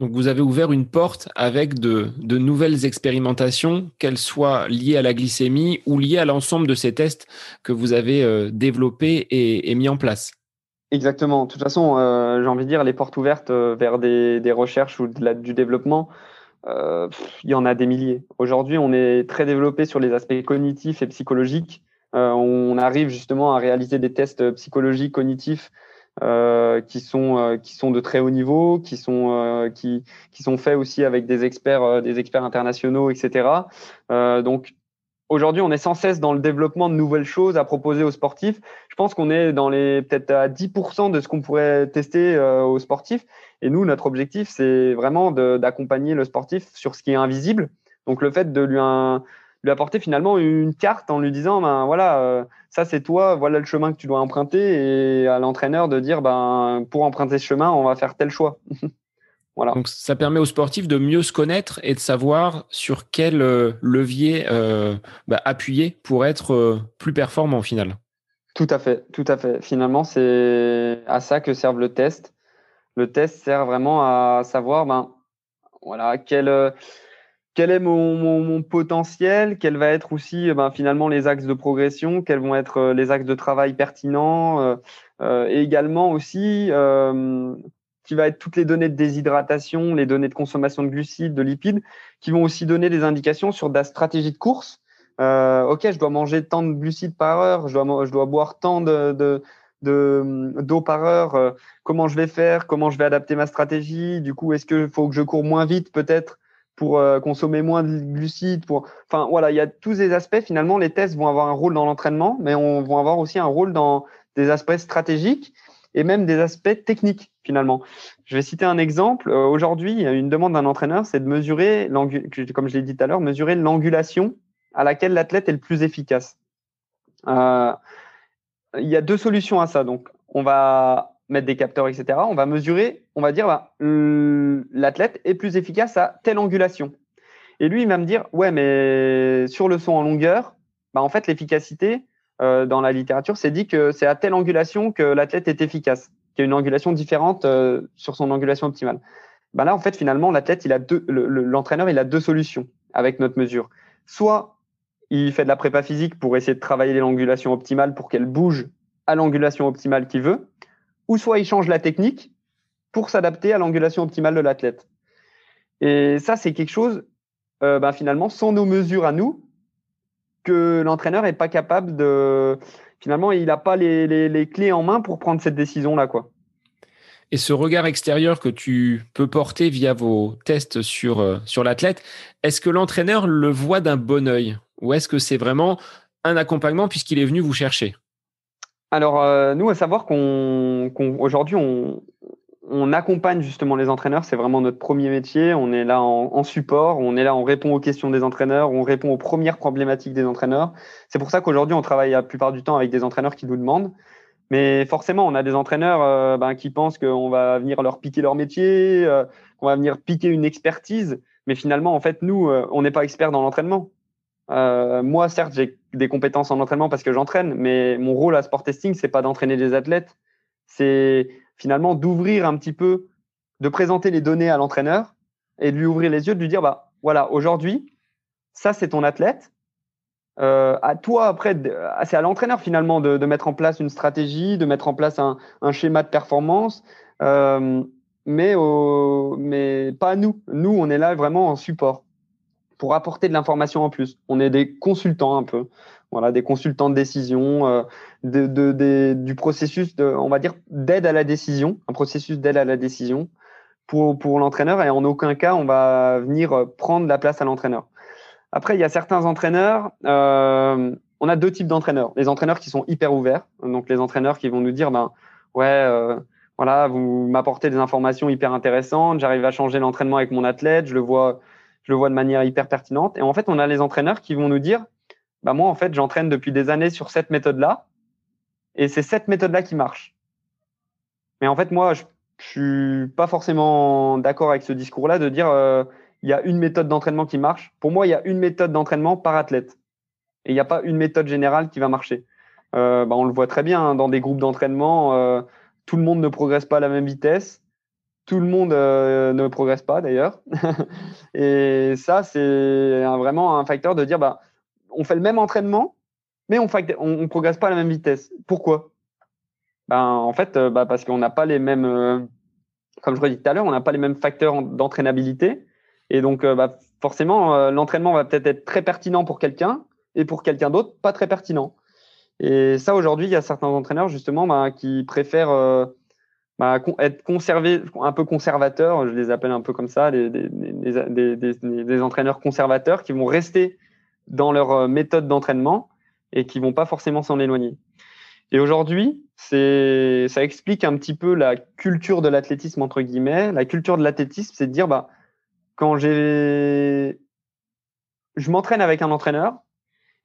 Donc vous avez ouvert une porte avec de, nouvelles expérimentations, qu'elles soient liées à la glycémie ou liées à l'ensemble de ces tests que vous avez euh, développés et, mis en place. Exactement. De toute façon, euh, j'ai envie de dire, les portes ouvertes euh, vers des, recherches ou du développement, il y en a des milliers. Aujourd'hui, on est très développé sur les aspects cognitifs et psychologiques. On arrive justement à réaliser des tests psychologiques, cognitifs qui sont qui sont de très haut niveau, qui sont qui qui sont faits aussi avec des experts des experts internationaux, etc. donc Aujourd'hui, on est sans cesse dans le développement de nouvelles choses à proposer aux sportifs. Je pense qu'on est dans les peut-être à 10% de ce qu'on pourrait tester euh, aux sportifs. Et nous, notre objectif, c'est vraiment d'accompagner le sportif sur ce qui est invisible. Donc, le fait de lui, lui apporter finalement une carte en lui disant, ben voilà, euh, ça c'est toi, voilà le chemin que tu dois emprunter, et à l'entraîneur de dire, ben pour emprunter ce chemin, on va faire tel choix. Donc ça permet aux sportifs de mieux se connaître et de savoir sur quel euh, levier euh, bah, appuyer pour être plus performant au final. Tout à fait, tout à fait. Finalement, c'est à ça que serve le test. Le test sert vraiment à savoir, ben, voilà, quel, quel est mon, potentiel, quel va être aussi ben, finalement les axes de progression, quels vont être les axes de travail pertinents, et également aussi qui va être toutes les données de déshydratation, les données de consommation de glucides, de lipides, qui vont aussi donner des indications sur la stratégie de course. Euh, ok, je dois manger tant de glucides par heure, je dois, je dois boire tant de, de d'eau par heure, euh, comment je vais faire, comment je vais adapter ma stratégie. Du coup, est-ce qu'il faut que je cours moins vite peut-être pour euh, consommer moins de glucides pour... Enfin, voilà, il y a tous ces aspects. Finalement, les tests vont avoir un rôle dans l'entraînement, mais on vont avoir aussi un rôle dans des aspects stratégiques et même des aspects techniques finalement. Je vais citer un exemple. Euh, aujourd'hui, une demande d'un entraîneur, c'est de mesurer, comme je l'ai dit tout à l'heure, mesurer l'angulation à laquelle l'athlète est le plus efficace. Euh, il y a deux solutions à ça. Donc, on va mettre des capteurs, etc. On va mesurer, on va dire, bah, l'athlète est plus efficace à telle angulation. Et lui, il va me dire, ouais, mais sur le son en longueur, bah, en fait, l'efficacité, euh, dans la littérature, c'est dit que c'est à telle angulation que l'athlète est efficace, qu'il y a une angulation différente euh, sur son angulation optimale. Ben là, en fait, finalement, l'athlète, il a deux, l'entraîneur, il a deux solutions avec notre mesure. Soit il fait de la prépa physique pour essayer de travailler l'angulation optimale pour qu'elle bouge à l'angulation optimale qu'il veut, ou soit il change la technique pour s'adapter à l'angulation optimale de l'athlète. Et ça, c'est quelque chose, euh, ben finalement, sans nos mesures à nous, que l'entraîneur n'est pas capable de. Finalement, il n'a pas les, clés en main pour prendre cette décision-là. Et ce regard extérieur que tu peux porter via vos tests sur, euh, sur l'athlète, est-ce que l'entraîneur le voit d'un bon oeil Ou est-ce que c'est vraiment un accompagnement puisqu'il est venu vous chercher? Alors, euh, nous, à savoir qu'aujourd'hui, on, on accompagne justement les entraîneurs. C'est vraiment notre premier métier. On est là en, support, on est là, on répond aux questions des entraîneurs, on répond aux premières problématiques des entraîneurs. C'est pour ça qu'aujourd'hui, on travaille la plupart du temps avec des entraîneurs qui nous demandent. Mais forcément, on a des entraîneurs euh, ben, qui pensent qu'on va venir leur piquer leur métier, euh, qu'on va venir piquer une expertise. Mais finalement, en fait, nous, euh, on n'est pas experts dans l'entraînement. moi, certes, j'ai des compétences en entraînement parce que j'entraîne, mais mon rôle à Sport Testing, c'est pas d'entraîner des athlètes, c'est finalement d'ouvrir un petit peu, de présenter les données à l'entraîneur et de lui ouvrir les yeux, de lui dire bah voilà, aujourd'hui, ça c'est ton athlète. Euh, à toi après, c'est à l'entraîneur finalement de, mettre en place une stratégie, de mettre en place un, schéma de performance, euh, mais, mais pas à nous. Nous, on est là vraiment en support pour apporter de l'information en plus. On est des consultants un peu voilà, des consultants de décision, euh, du processus, on va dire, d'aide à la décision, un processus d'aide à la décision pour, pour l'entraîneur et en aucun cas on va venir prendre la place à l'entraîneur. Après, il y a certains entraîneurs, euh, on a deux types d'entraîneurs. Les entraîneurs qui sont hyper ouverts, donc les entraîneurs qui vont nous dire, ben ouais, euh, voilà, vous m'apportez des informations hyper intéressantes, j'arrive à changer l'entraînement avec mon athlète, je le vois, je le vois de manière hyper pertinente. Et en fait, on a les entraîneurs qui vont nous dire, bah moi, en fait, j'entraîne depuis des années sur cette méthode-là, et c'est cette méthode-là qui marche. Mais en fait, moi, je, suis pas forcément d'accord avec ce discours-là de dire euh, il y a une méthode d'entraînement qui marche. Pour moi, il y a une méthode d'entraînement par athlète, et il n'y a pas une méthode générale qui va marcher. Euh, bah, on le voit très bien hein, dans des groupes d'entraînement, euh, tout le monde ne progresse pas à la même vitesse. Tout le monde ne progresse pas d'ailleurs. et ça, c'est vraiment un facteur de dire bah, on fait le même entraînement, mais on ne progresse pas à la même vitesse. Pourquoi? Ben, En fait, euh, bah, parce qu'on n'a pas les mêmes, euh, comme je dit tout à l'heure, on n'a pas les mêmes facteurs d'entraînabilité. Et donc, euh, bah, forcément, l'entraînement va peut-être être très pertinent pour quelqu'un et pour quelqu'un d'autre, pas très pertinent. Et ça, aujourd'hui, il y a certains entraîneurs, justement, bah, qui préfèrent bah, être conservé, un peu conservateur, je les appelle un peu comme ça, des, des, entraîneurs conservateurs qui vont rester dans leur euh, méthode d'entraînement et qui vont pas forcément s'en éloigner. Et aujourd'hui, c'est, ça explique un petit peu la culture de l'athlétisme entre guillemets. La culture de l'athlétisme, c'est de dire, bah, quand j'ai, je m'entraîne avec un entraîneur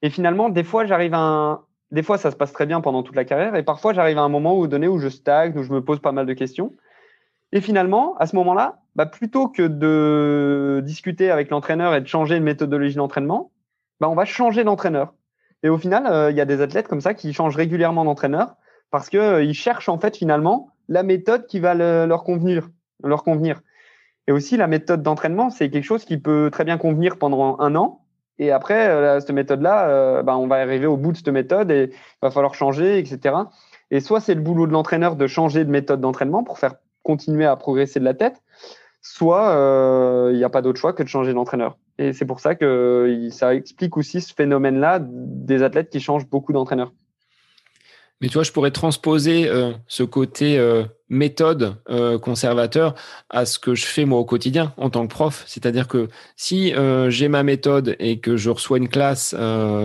et finalement, des fois, j'arrive à un, des fois, ça se passe très bien pendant toute la carrière et parfois, j'arrive à un moment donné où je stagne, où je me pose pas mal de questions. Et finalement, à ce moment-là, bah, plutôt que de discuter avec l'entraîneur et de changer de méthodologie d'entraînement, bah, on va changer d'entraîneur. Et au final, euh, il y a des athlètes comme ça qui changent régulièrement d'entraîneur parce qu'ils euh, cherchent en fait finalement la méthode qui va leur convenir, leur convenir. Et aussi, la méthode d'entraînement, c'est quelque chose qui peut très bien convenir pendant un an, et après, euh, cette méthode-là, euh, bah, on va arriver au bout de cette méthode et il va falloir changer, etc. Et soit c'est le boulot de l'entraîneur de changer de méthode d'entraînement pour faire continuer à progresser de la tête, soit euh, il n'y a pas d'autre choix que de changer d'entraîneur. Et c'est pour ça que ça explique aussi ce phénomène-là des athlètes qui changent beaucoup d'entraîneurs. Mais tu vois, je pourrais transposer euh, ce côté euh, méthode euh, conservateur à ce que je fais moi au quotidien en tant que prof. C'est-à-dire que si j'ai ma méthode et que je reçois une classe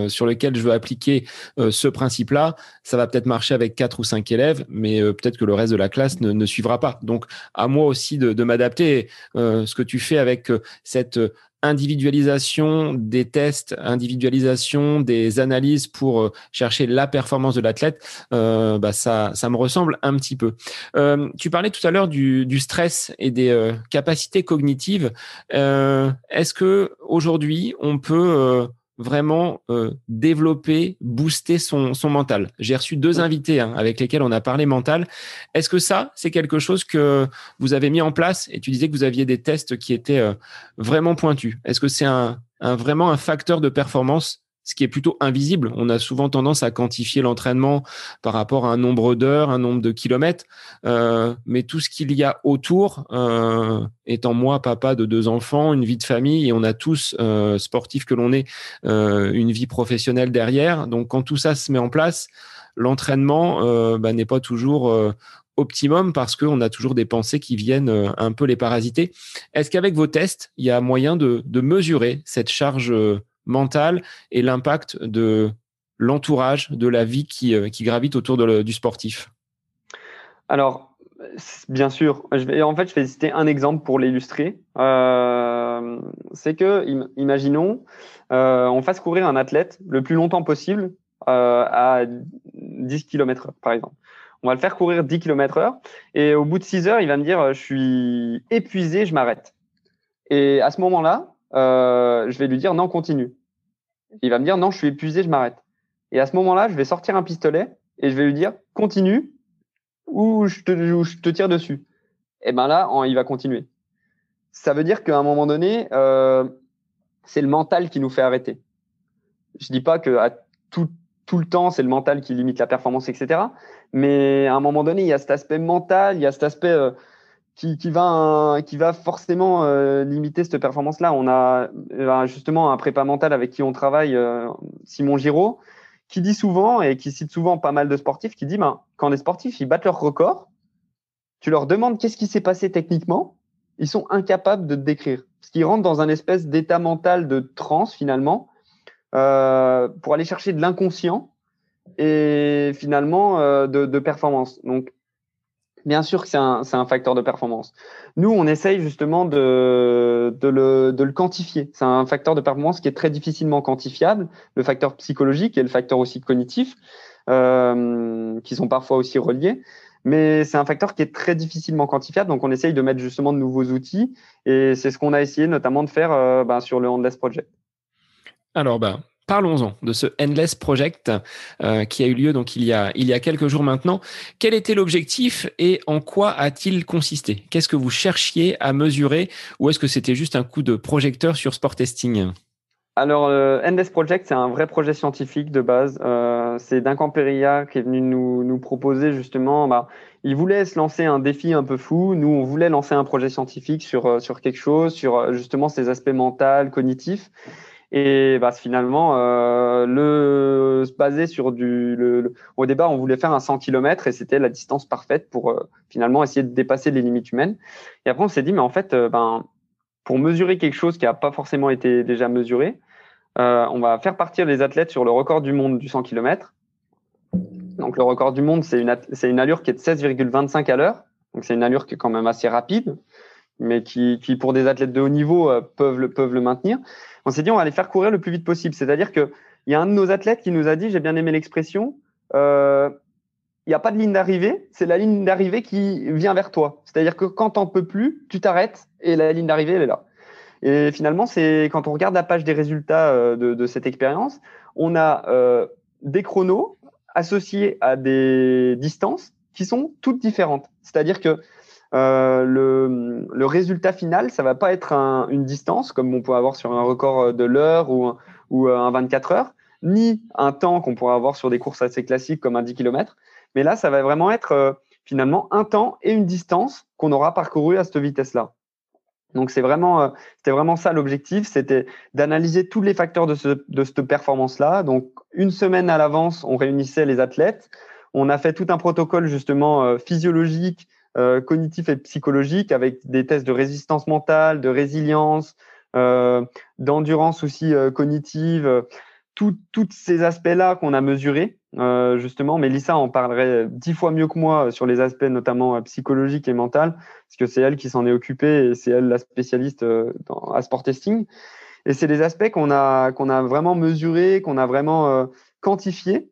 sur laquelle je veux appliquer ce principe-là, ça va peut-être marcher avec quatre ou cinq élèves, mais peut-être que le reste de la classe ne, ne, suivra pas. Donc, à moi aussi de, de m'adapter. ce que tu fais avec cette individualisation des tests, individualisation des analyses pour euh, chercher la performance de l'athlète, euh, bah ça, ça me ressemble un petit peu. Euh, tu parlais tout à l'heure du, du, stress et des capacités cognitives. Est-ce que aujourd'hui on peut vraiment euh, développer, booster son, son mental. J'ai reçu deux invités hein, avec lesquels on a parlé mental. Est-ce que ça, c'est quelque chose que vous avez mis en place Et tu disais que vous aviez des tests qui étaient euh, vraiment pointus? Est-ce que c'est un, un, vraiment un facteur de performance ce qui est plutôt invisible. On a souvent tendance à quantifier l'entraînement par rapport à un nombre d'heures, un nombre de kilomètres, euh, mais tout ce qu'il y a autour, euh, étant moi papa de deux enfants, une vie de famille, et on a tous euh, sportifs que l'on est, euh, une vie professionnelle derrière. Donc quand tout ça se met en place, l'entraînement euh, bah, n'est pas toujours euh, optimum parce qu'on a toujours des pensées qui viennent un peu les parasiter. Est-ce qu'avec vos tests, il y a moyen de, de mesurer cette charge mental et l'impact de l'entourage, de la vie qui, euh, qui gravite autour du sportif Alors, bien sûr. Je vais, en fait, je vais citer un exemple pour l'illustrer. Euh, c'est que, imaginons, euh, on fasse courir un athlète le plus longtemps possible à 10 km heure, par exemple. On va le faire courir 10 km heure et au bout de 6 heures, il va me dire, je suis épuisé, je m'arrête. Et à ce moment-là, je vais lui dire, non, continue. Il va me dire non, je suis épuisé, je m'arrête. Et à ce moment-là, je vais sortir un pistolet et je vais lui dire continue ou je te, tire dessus. Et ben là, il va continuer. Ça veut dire qu'à un moment donné, euh, c'est le mental qui nous fait arrêter. Je dis pas que tout le temps, c'est le mental qui limite la performance, etc. Mais à un moment donné, il y a cet aspect mental, il y a cet aspect euh, qui, qui, va, qui forcément euh, limiter cette performance-là. On a euh, justement un prépa mental avec qui on travaille, euh, Simon Giraud, qui dit souvent et qui cite souvent pas mal de sportifs, qui dit ben, quand les sportifs ils battent leur record, tu leur demandes qu'est-ce qui s'est passé techniquement, ils sont incapables de te décrire. Parce qu'ils rentrent dans un espèce d'état mental de transe finalement, pour aller chercher de l'inconscient et finalement de, de performance. Donc Bien sûr que c'est un, un, facteur de performance. Nous, on essaye justement de, de, le, de le quantifier. C'est un facteur de performance qui est très difficilement quantifiable, le facteur psychologique et le facteur aussi cognitif, euh, qui sont parfois aussi reliés. Mais c'est un facteur qui est très difficilement quantifiable, donc on essaye de mettre justement de nouveaux outils, et c'est ce qu'on a essayé notamment de faire euh, ben, sur le Endless Project. Alors, ben, Parlons-en de ce Endless Project euh, qui a eu lieu donc il y a, quelques jours maintenant. Quel était l'objectif et en quoi a-t-il consisté? Qu'est-ce que vous cherchiez à mesurer ou est-ce que c'était juste un coup de projecteur sur Sport Testing? Alors, euh, Endless Project, c'est un vrai projet scientifique de base. Euh, c'est Duncan Perilla qui est venu nous, nous proposer justement. Bah, il voulait se lancer un défi un peu fou. Nous, on voulait lancer un projet scientifique sur, sur quelque chose, sur justement ces aspects mentaux, cognitifs. Et bah, finalement, euh, le, se baser sur du. Le, au départ, on voulait faire un 100 km et c'était la distance parfaite pour euh, finalement essayer de dépasser les limites humaines. Et après, on s'est dit, mais en fait, euh, ben, pour mesurer quelque chose qui n'a pas forcément été déjà mesuré, on va faire partir les athlètes sur le record du monde du 100 km. Donc, le record du monde, c'est une, une allure qui est de 16,25 à l'heure. Donc, c'est une allure qui est quand même assez rapide, mais qui, qui pour des athlètes de haut niveau, peuvent, le, peuvent le maintenir on s'est dit on va les faire courir le plus vite possible. C'est-à-dire qu'il y a un de nos athlètes qui nous a dit, j'ai bien aimé l'expression, euh, il n'y a pas de ligne d'arrivée, c'est la ligne d'arrivée qui vient vers toi. C'est-à-dire que quand t'en peux plus, tu t'arrêtes et la ligne d'arrivée, elle est là. Et finalement, c'est quand on regarde la page des résultats euh, de, cette expérience, on a euh, des chronos associés à des distances qui sont toutes différentes. C'est-à-dire que euh, le, le, résultat final, ça va pas être un, une distance comme on peut avoir sur un record de l'heure ou, ou un 24 heures, ni un temps qu'on pourrait avoir sur des courses assez classiques comme un 10 km. Mais là, ça va vraiment être euh, finalement un temps et une distance qu'on aura parcouru à cette vitesse-là. Donc c'est vraiment, euh, c'était vraiment ça l'objectif, c'était d'analyser tous les facteurs de, ce, de cette performance-là. Donc une semaine à l'avance, on réunissait les athlètes, on a fait tout un protocole justement physiologique euh, cognitif et psychologique avec des tests de résistance mentale, de résilience, euh, d'endurance aussi euh, cognitive, tous ces aspects-là qu'on a mesurés, euh, justement. Mélissa en parlerait dix fois mieux que moi sur les aspects notamment psychologiques et mentaux, parce que c'est elle qui s'en est occupée et c'est elle la spécialiste dans, à sport testing. Et c'est des aspects qu'on a, qu'on a vraiment mesurés, qu'on a vraiment quantifiés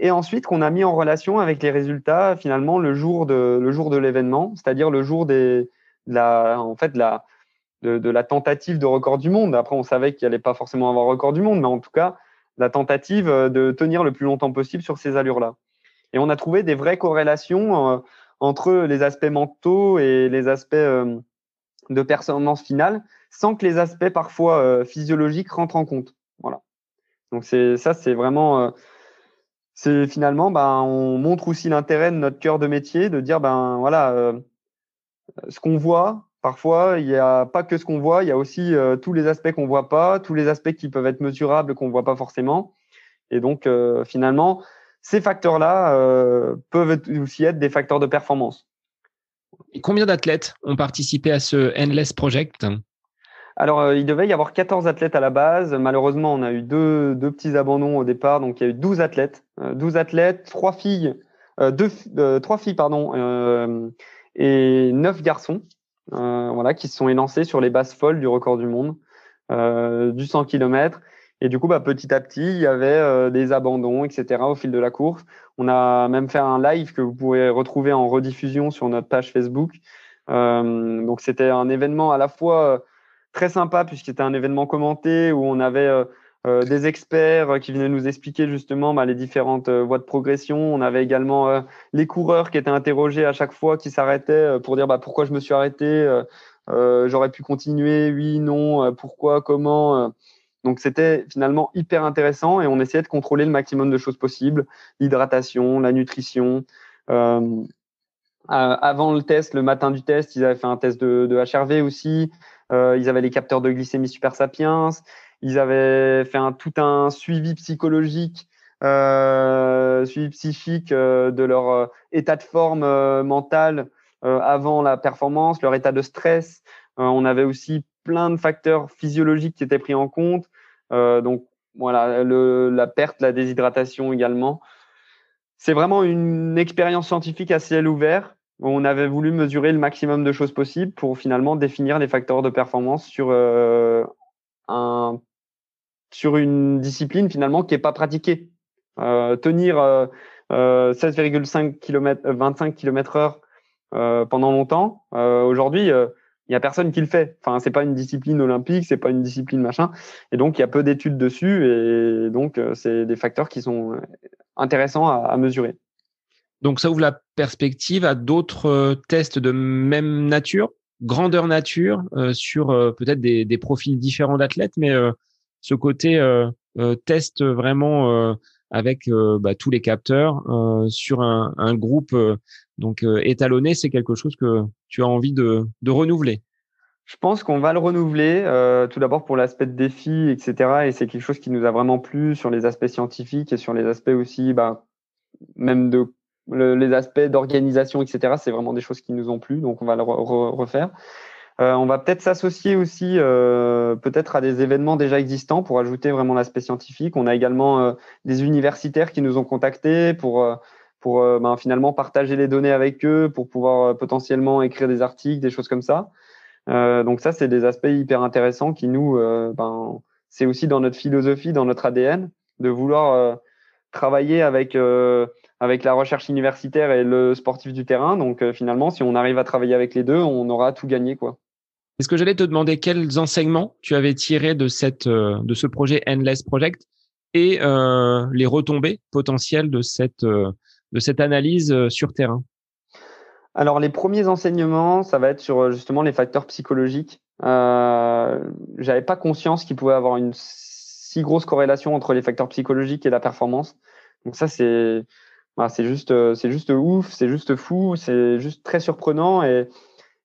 et ensuite qu'on a mis en relation avec les résultats finalement le jour de le jour de l'événement, c'est-à-dire le jour de la en fait de, la tentative de record du monde. Après, on savait qu'il allait pas forcément avoir record du monde, mais en tout cas la tentative euh, de tenir le plus longtemps possible sur ces allures-là. Et on a trouvé des vraies corrélations euh, entre les aspects mentaux et les aspects euh, de performance finale, sans que les aspects parfois physiologiques rentrent en compte. Voilà. Donc c'est ça, c'est vraiment c'est finalement, ben, on montre aussi l'intérêt de notre cœur de métier, de dire, ben voilà, euh, ce qu'on voit, parfois, il n'y a pas que ce qu'on voit, il y a aussi euh, tous les aspects qu'on voit pas, tous les aspects qui peuvent être mesurables qu'on voit pas forcément. Et donc, euh, finalement, ces facteurs-là peuvent aussi être des facteurs de performance. Combien d'athlètes ont participé à ce Endless Project? Alors, euh, il devait y avoir 14 athlètes à la base. Malheureusement, on a eu deux, deux petits abandons au départ. Donc, il y a eu 12 athlètes. 12 euh, athlètes, 3 filles, euh, deux, 3 filles pardon, et 9 garçons voilà, qui se sont élancés sur les bases folles du record du monde, du 100 km. Et du coup, bah, petit à petit, il y avait des abandons, etc. au fil de la course. On a même fait un live que vous pouvez retrouver en rediffusion sur notre page Facebook. donc, c'était un événement à la fois très sympa puisque c'était un événement commenté où on avait euh, euh, des experts qui venaient nous expliquer justement bah, les différentes euh, voies de progression. On avait également les coureurs qui étaient interrogés à chaque fois, qui s'arrêtaient pour dire bah, pourquoi je me suis arrêté, j'aurais pu continuer, oui, non, pourquoi, comment. Donc c'était finalement hyper intéressant et on essayait de contrôler le maximum de choses possibles, l'hydratation, la nutrition. avant le test, le matin du test, ils avaient fait un test de HRV aussi. Euh, ils avaient les capteurs de glycémie super sapiens. Ils avaient fait un, tout un suivi psychologique, euh, suivi psychique euh, de leur euh, état de forme euh, mentale avant la performance, leur état de stress. on avait aussi plein de facteurs physiologiques qui étaient pris en compte. donc voilà, le, la perte, la déshydratation également. C'est vraiment une expérience scientifique à ciel ouvert on avait voulu mesurer le maximum de choses possibles pour finalement définir les facteurs de performance sur euh, un sur une discipline finalement qui est pas pratiquée. Euh, tenir 16,5 km, 25 km heure euh, pendant longtemps. Aujourd'hui, il y a personne qui le fait. Enfin, c'est pas une discipline olympique, c'est pas une discipline machin. Et donc, il y a peu d'études dessus. Et donc, c'est des facteurs qui sont intéressants à mesurer. Donc ça ouvre la perspective à d'autres euh, tests de même nature, grandeur nature, euh, sur euh, peut-être des, des, profils différents d'athlètes, mais ce côté test vraiment avec bah, tous les capteurs sur un, un groupe donc étalonné, c'est quelque chose que tu as envie de, de renouveler. je pense qu'on va le renouveler, euh, tout d'abord pour l'aspect de défi, etc. Et c'est quelque chose qui nous a vraiment plu sur les aspects scientifiques et sur les aspects aussi, bah, même de les aspects d'organisation, etc. C'est vraiment des choses qui nous ont plu, donc on va le refaire. Euh, on va peut-être s'associer aussi euh, peut-être à des événements déjà existants pour ajouter vraiment l'aspect scientifique. On a également des universitaires qui nous ont contactés pour pour ben, finalement partager les données avec eux, pour pouvoir potentiellement écrire des articles, des choses comme ça. Euh, donc ça, c'est des aspects hyper intéressants qui nous, euh, ben, c'est aussi dans notre philosophie, dans notre ADN, de vouloir euh, travailler avec avec la recherche universitaire et le sportif du terrain. Donc finalement, si on arrive à travailler avec les deux, on aura tout gagné, quoi. Est-ce que j'allais te demander quels enseignements tu avais tirés de cette de ce projet Endless Project et les retombées potentielles de cette de cette analyse sur terrain? Alors, les premiers enseignements, ça va être sur euh, justement les facteurs psychologiques. Euh, J'avais pas conscience qu'il pouvait avoir une si grosse corrélation entre les facteurs psychologiques et la performance. Donc ça, c'est bah, c'est juste euh, c'est juste ouf, c'est juste fou, c'est juste très surprenant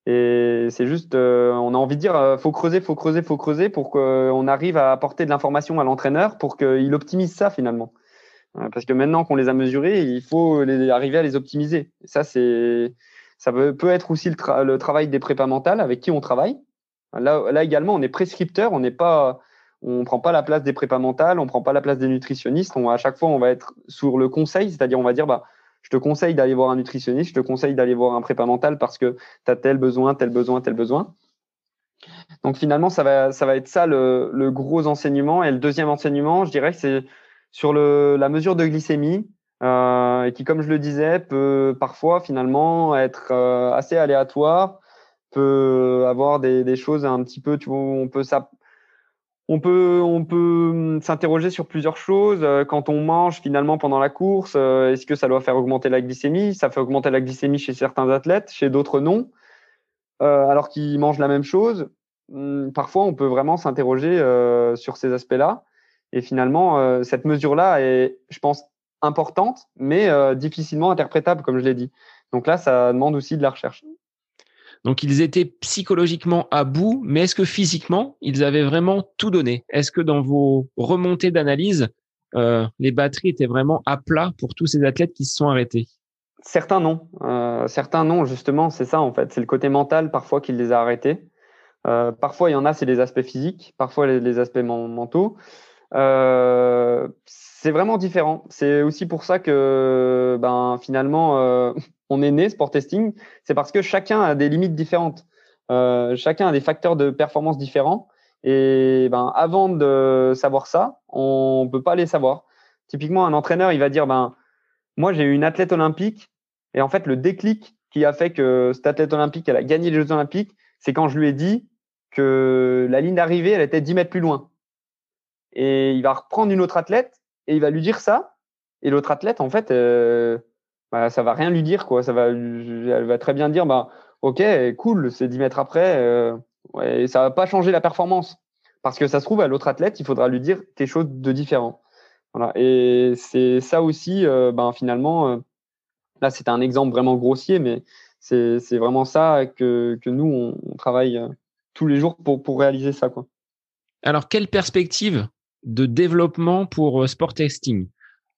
et c'est juste, euh, on a envie de dire, faut creuser, faut creuser, faut creuser pour qu'on arrive à apporter de l'information à l'entraîneur pour qu'il optimise ça finalement. Parce que maintenant qu'on les a mesurés, il faut arriver à les optimiser. Ça, ça peut, être aussi le, travail des prépas mentales avec qui on travaille. Là également, on est prescripteur, on n'est pas, on prend pas la place des prépas mentales, on prend pas la place des nutritionnistes. On, à chaque fois, on va être sur le conseil, c'est-à-dire on va dire, bah, je te conseille d'aller voir un nutritionniste, je te conseille d'aller voir un prépa mental parce que tu as tel besoin, tel besoin, tel besoin. Donc finalement, ça va, être ça le, gros enseignement. Et le deuxième enseignement, je dirais que c'est sur la mesure de glycémie. Euh, qui, comme je le disais, peut parfois finalement être euh, assez aléatoire, peut avoir des, des, choses un petit peu, tu vois, on peut ça. On peut, on peut s'interroger sur plusieurs choses. Euh, quand on mange finalement pendant la course, est-ce que ça doit faire augmenter la glycémie? Ça fait augmenter la glycémie chez certains athlètes, chez d'autres non. alors qu'ils mangent la même chose, hmm, parfois on peut vraiment s'interroger sur ces aspects-là. Et finalement, cette mesure-là est, je pense, importante, mais euh, difficilement interprétable, comme je l'ai dit. Donc là, ça demande aussi de la recherche. Donc ils étaient psychologiquement à bout, mais est-ce que physiquement, ils avaient vraiment tout donné? Est-ce que dans vos remontées d'analyse, euh, les batteries étaient vraiment à plat pour tous ces athlètes qui se sont arrêtés? Certains non. Euh, certains non, justement, c'est ça en fait. C'est le côté mental parfois qui les a arrêtés. parfois, il y en a, c'est les aspects physiques, parfois les, aspects mentaux. Euh, c'est vraiment différent. C'est aussi pour ça que ben, finalement, euh, on est né sport testing. C'est parce que chacun a des limites différentes. Euh, chacun a des facteurs de performance différents. Et ben, avant de savoir ça, on ne peut pas les savoir. Typiquement, un entraîneur, il va dire ben, Moi, j'ai eu une athlète olympique. Et en fait, le déclic qui a fait que cette athlète olympique, elle a gagné les Jeux olympiques, c'est quand je lui ai dit que la ligne d'arrivée, elle était 10 mètres plus loin. Et il va reprendre une autre athlète et il va lui dire ça. Et l'autre athlète, en fait, euh, bah, ça va rien lui dire, quoi. Ça va, elle va très bien dire, bah, ok, cool, c'est 10 mètres après, euh, ouais, ça va pas changer la performance. Parce que ça se trouve, à l'autre athlète, il faudra lui dire quelque chose de différent. Voilà. Et c'est ça aussi, euh, ben, finalement, euh, là, c'est un exemple vraiment grossier, mais c'est vraiment ça que, que nous, on, on travaille euh, tous les jours pour, pour réaliser ça, quoi. Alors, quelle perspective de développement pour euh, sport testing.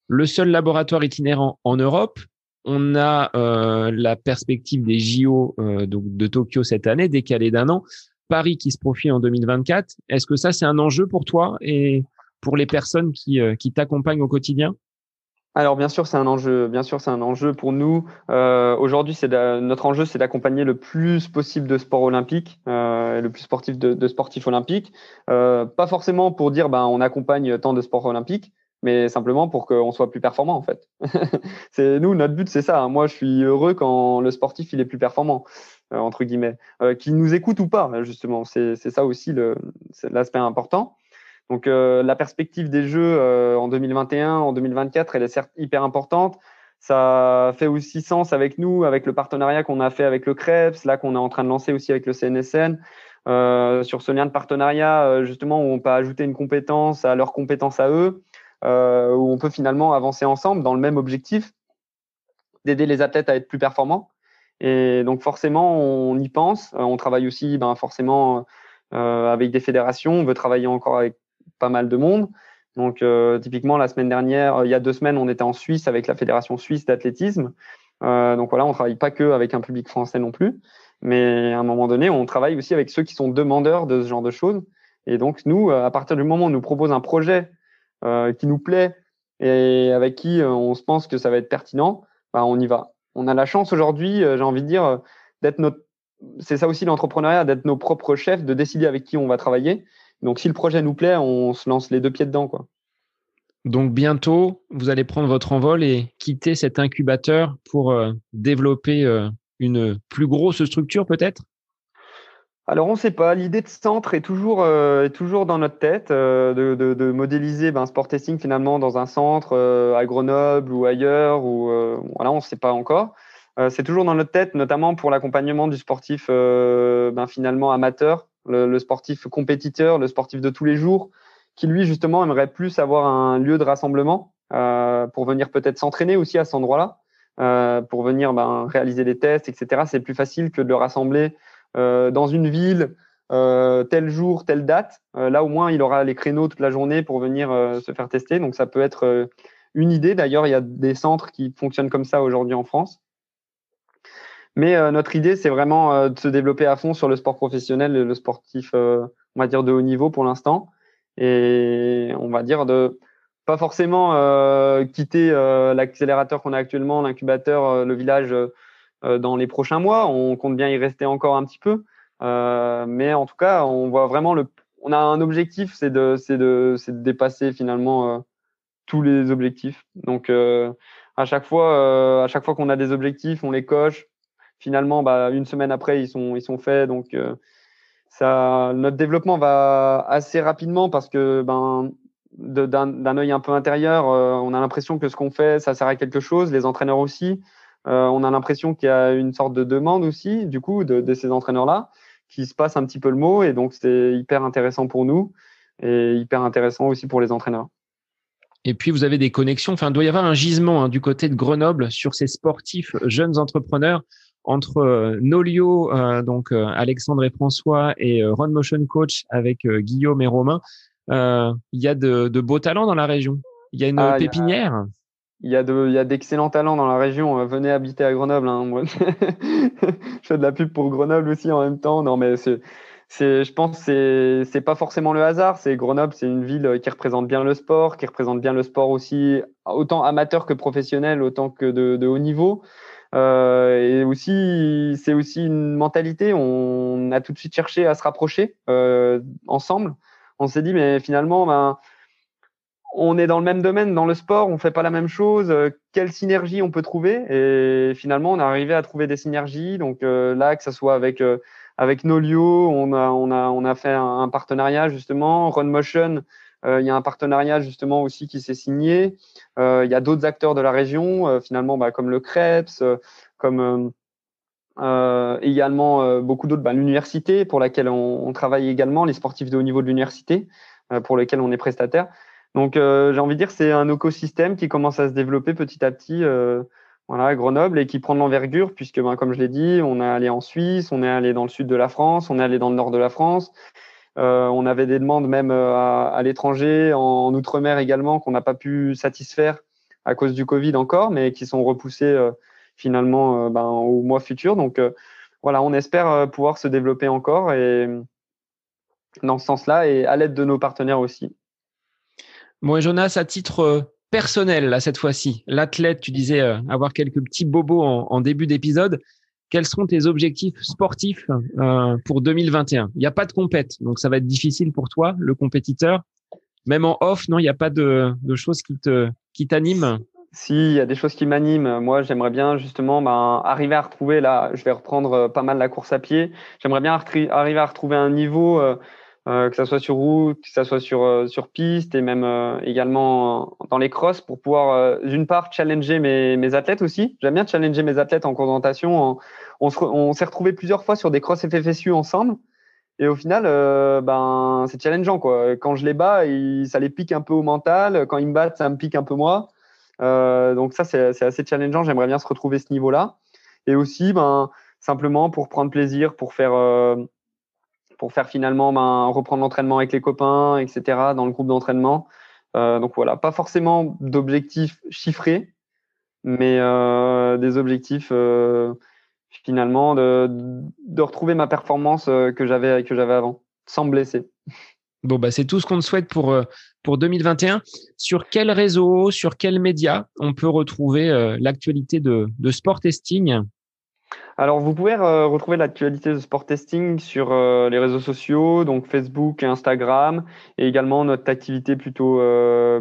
Le seul laboratoire itinérant en Europe, on a euh, la perspective des JO euh, de Tokyo cette année, décalée d'un an. Paris qui se profile en 2024. Est-ce que ça, c'est un enjeu pour toi et pour les personnes qui t'accompagnent au quotidien? Alors bien sûr, c'est un enjeu. Bien sûr, c'est un enjeu pour nous. Euh, Aujourd'hui, notre enjeu, c'est d'accompagner le plus possible de sports olympiques, euh, le plus sportif de, sportifs olympiques. Euh, pas forcément pour dire, ben, on accompagne tant de sports olympiques, mais simplement pour qu'on soit plus performant en fait. c'est nous, notre but, c'est ça. Hein. Moi, je suis heureux quand le sportif il est plus performant. Entre guillemets, qu'il nous écoute ou pas, justement, c'est ça aussi l'aspect important. Donc euh, la perspective des Jeux euh, en 2021, en 2024, elle est certes hyper importante. Ça fait aussi sens avec nous, avec le partenariat qu'on a fait avec le CREPS, là qu'on est en train de lancer aussi avec le CNSN. Euh, sur ce lien de partenariat, euh, justement, où on peut ajouter une compétence à leurs compétences à eux, euh, où on peut finalement avancer ensemble dans le même objectif, d'aider les athlètes à être plus performants. Et donc forcément, on y pense. On travaille aussi ben, forcément avec des fédérations. On veut travailler encore avec pas mal de monde. Donc typiquement, la semaine dernière, il y a deux semaines, on était en Suisse avec la Fédération suisse d'athlétisme. donc voilà, on travaille pas que avec un public français non plus. Mais à un moment donné, on travaille aussi avec ceux qui sont demandeurs de ce genre de choses. Et donc, nous, à partir du moment où on nous propose un projet euh, qui nous plaît et avec qui euh, on se pense que ça va être pertinent, bah, on y va. On a la chance aujourd'hui, euh, j'ai envie de dire, d'être notre. C'est ça aussi l'entrepreneuriat, d'être nos propres chefs, de décider avec qui on va travailler. Donc, si le projet nous plaît, on se lance les deux pieds dedans, quoi. Donc bientôt, vous allez prendre votre envol et quitter cet incubateur pour développer une plus grosse structure peut-être? Alors on ne sait pas. L'idée de centre est toujours, euh, est toujours dans notre tête euh, de, de, de, modéliser ben, sport testing finalement dans un centre euh, à Grenoble ou ailleurs ou voilà on ne sait pas encore. c'est toujours dans notre tête, notamment pour l'accompagnement du sportif ben, finalement amateur, le, sportif compétiteur, le sportif de tous les jours, qui lui justement aimerait plus avoir un lieu de rassemblement pour venir peut-être s'entraîner aussi à cet endroit-là. Euh, pour venir ben, réaliser des tests, etc. C'est plus facile que de le rassembler euh, dans une ville, euh, tel jour, telle date. là, au moins, il aura les créneaux toute la journée pour venir se faire tester. Donc, ça peut être une idée. D'ailleurs, il y a des centres qui fonctionnent comme ça aujourd'hui en France. Mais notre idée, c'est vraiment de se développer à fond sur le sport professionnel, le sportif, on va dire, de haut niveau pour l'instant. Et on va dire de pas forcément euh, quitter euh, l'accélérateur qu'on a actuellement, l'incubateur, euh, le village dans les prochains mois. On compte bien y rester encore un petit peu. mais en tout cas, on voit vraiment le. On a un objectif, c'est de, de, de dépasser finalement tous les objectifs. Donc à chaque fois, à chaque fois qu'on a des objectifs, on les coche. Finalement, bah, une semaine après, ils sont, ils sont faits. Donc ça, notre développement va assez rapidement parce que ben d'un œil un peu intérieur, euh, on a l'impression que ce qu'on fait, ça sert à quelque chose, les entraîneurs aussi. Euh, on a l'impression qu'il y a une sorte de demande aussi, du coup, de, ces entraîneurs-là, qui se passe un petit peu le mot, et donc c'est hyper intéressant pour nous, et hyper intéressant aussi pour les entraîneurs. Et puis, vous avez des connexions. Enfin, il doit y avoir un gisement hein, du côté de Grenoble sur ces sportifs jeunes entrepreneurs entre euh, Nolio, donc Alexandre et François, et Run Motion Coach avec Guillaume et Romain. Euh, il y a de, beaux talents dans la région. Il y a une ah, pépinière. Il y a, de, il y a d'excellents talents dans la région. Euh, venez habiter à Grenoble. Hein. je fais de la pub pour Grenoble aussi en même temps. Non, mais c'est, je pense que c'est, c'est pas forcément le hasard. C'est Grenoble, c'est une ville qui représente bien le sport, qui représente bien le sport aussi, autant amateur que professionnel, autant que de, de haut niveau. Euh, et aussi, c'est aussi une mentalité. On a tout de suite cherché à se rapprocher euh, ensemble on s'est dit, mais finalement, ben, on est dans le même domaine, dans le sport, on fait pas la même chose. Euh, quelle synergie on peut trouver? Et finalement, on est arrivé à trouver des synergies. Donc là, que ce soit avec avec Nolio, on a on a on a fait un, partenariat justement. Run Motion, il y a un partenariat justement aussi qui s'est signé. Il y a d'autres acteurs de la région, finalement, bah, comme le Krebs, comme euh, également euh, beaucoup d'autres, bah, l'université pour laquelle on, on, travaille également, les sportifs de haut niveau de l'université euh, pour lesquels on est prestataire. Donc euh, j'ai envie de dire c'est un écosystème qui commence à se développer petit à petit voilà, à Grenoble et qui prend de l'envergure puisque ben, comme je l'ai dit, on est allé en Suisse, on est allé dans le sud de la France, on est allé dans le nord de la France. On avait des demandes même à, à l'étranger, en, outre-mer également, qu'on n'a pas pu satisfaire à cause du Covid encore, mais qui sont repoussées finalement euh, ben, au mois futur. Donc euh, voilà, on espère euh, pouvoir se développer encore et dans ce sens-là et à l'aide de nos partenaires aussi. Bon, Jonas, à titre personnel, là, cette fois-ci, l'athlète, tu disais avoir quelques petits bobos en, début d'épisode. Quels seront tes objectifs sportifs pour 2021 Il n'y a pas de compète, donc ça va être difficile pour toi, le compétiteur. Même en off, non, il n'y a pas de, de choses qui te qui t'animent? Si, il y a des choses qui m'animent. Moi, j'aimerais bien justement ben, arriver à retrouver, là, je vais reprendre euh, pas mal la course à pied. J'aimerais bien arriver à retrouver un niveau, euh, euh, que ça soit sur route, que ça soit sur, sur piste et même également dans les crosses pour pouvoir, d'une part, challenger mes, mes athlètes aussi. J'aime bien challenger mes athlètes en présentation. On, on s'est retrouvés plusieurs fois sur des crosses FFSU ensemble. Et au final, ben, c'est challengeant. Quoi. Quand je les bats, ça les pique un peu au mental. Quand ils me battent, ça me pique un peu moi. Euh, donc ça, c'est assez challengeant. J'aimerais bien se retrouver ce niveau-là. et aussi ben simplement pour prendre plaisir, pour faire pour faire finalement ben, reprendre l'entraînement avec les copains, etc. dans le groupe d'entraînement. donc voilà, pas forcément d'objectifs chiffrés, mais des objectifs finalement de, retrouver ma performance que j'avais que j'avais avant, sans me blesser. Bon, bah, c'est tout ce qu'on te souhaite pour, euh, pour 2021. Sur quel réseau, sur quels médias on peut retrouver euh, l'actualité de, de Sport Testing? Alors, vous pouvez euh, retrouver l'actualité de Sport Testing sur les réseaux sociaux, donc Facebook Instagram, et également notre activité plutôt,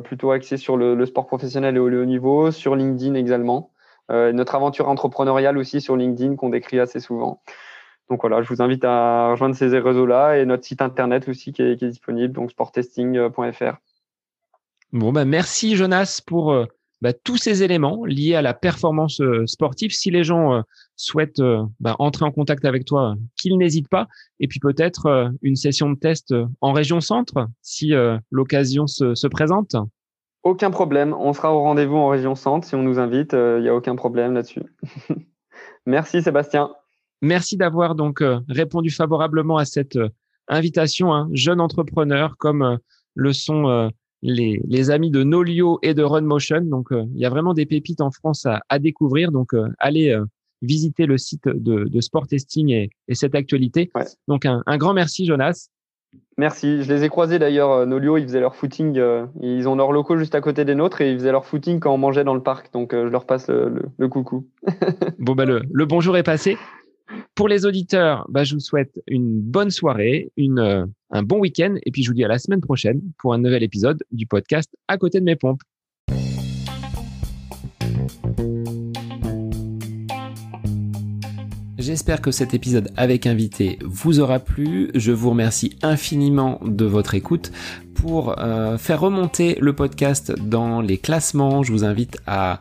plutôt axée sur le, sport professionnel et au haut niveau, sur LinkedIn également. notre aventure entrepreneuriale aussi sur LinkedIn qu'on décrit assez souvent. Donc voilà, je vous invite à rejoindre ces réseaux-là et notre site internet aussi qui est, disponible, donc sporttesting.fr. Bon, bah merci Jonas pour euh, bah, tous ces éléments liés à la performance euh, sportive. Si les gens euh, souhaitent bah, entrer en contact avec toi, qu'ils n'hésitent pas. Et puis peut-être une session de test en région centre, si l'occasion se, se, présente. Aucun problème. On sera au rendez-vous en région centre si on nous invite. Il n'y a aucun problème là-dessus. merci Sébastien. Merci d'avoir donc euh, répondu favorablement à cette euh, invitation, hein. jeune entrepreneur comme euh, le sont les, les, amis de Nolio et de Runmotion. Donc, il y a vraiment des pépites en France à, à découvrir. Donc, allez visiter le site de, de Sport Testing et, et cette actualité. Donc, un, un, grand merci, Jonas. Merci. Je les ai croisés d'ailleurs. Nolio, ils faisaient leur footing. ils ont leurs locaux juste à côté des nôtres et ils faisaient leur footing quand on mangeait dans le parc. Donc, je leur passe le, le, coucou. bon, bah, le, le bonjour est passé. Pour les auditeurs, bah, je vous souhaite une bonne soirée, euh, un bon week-end, et puis je vous dis à la semaine prochaine pour un nouvel épisode du podcast À côté de mes pompes. J'espère que cet épisode avec invité vous aura plu. Je vous remercie infiniment de votre écoute. Pour euh, faire remonter le podcast dans les classements, je vous invite à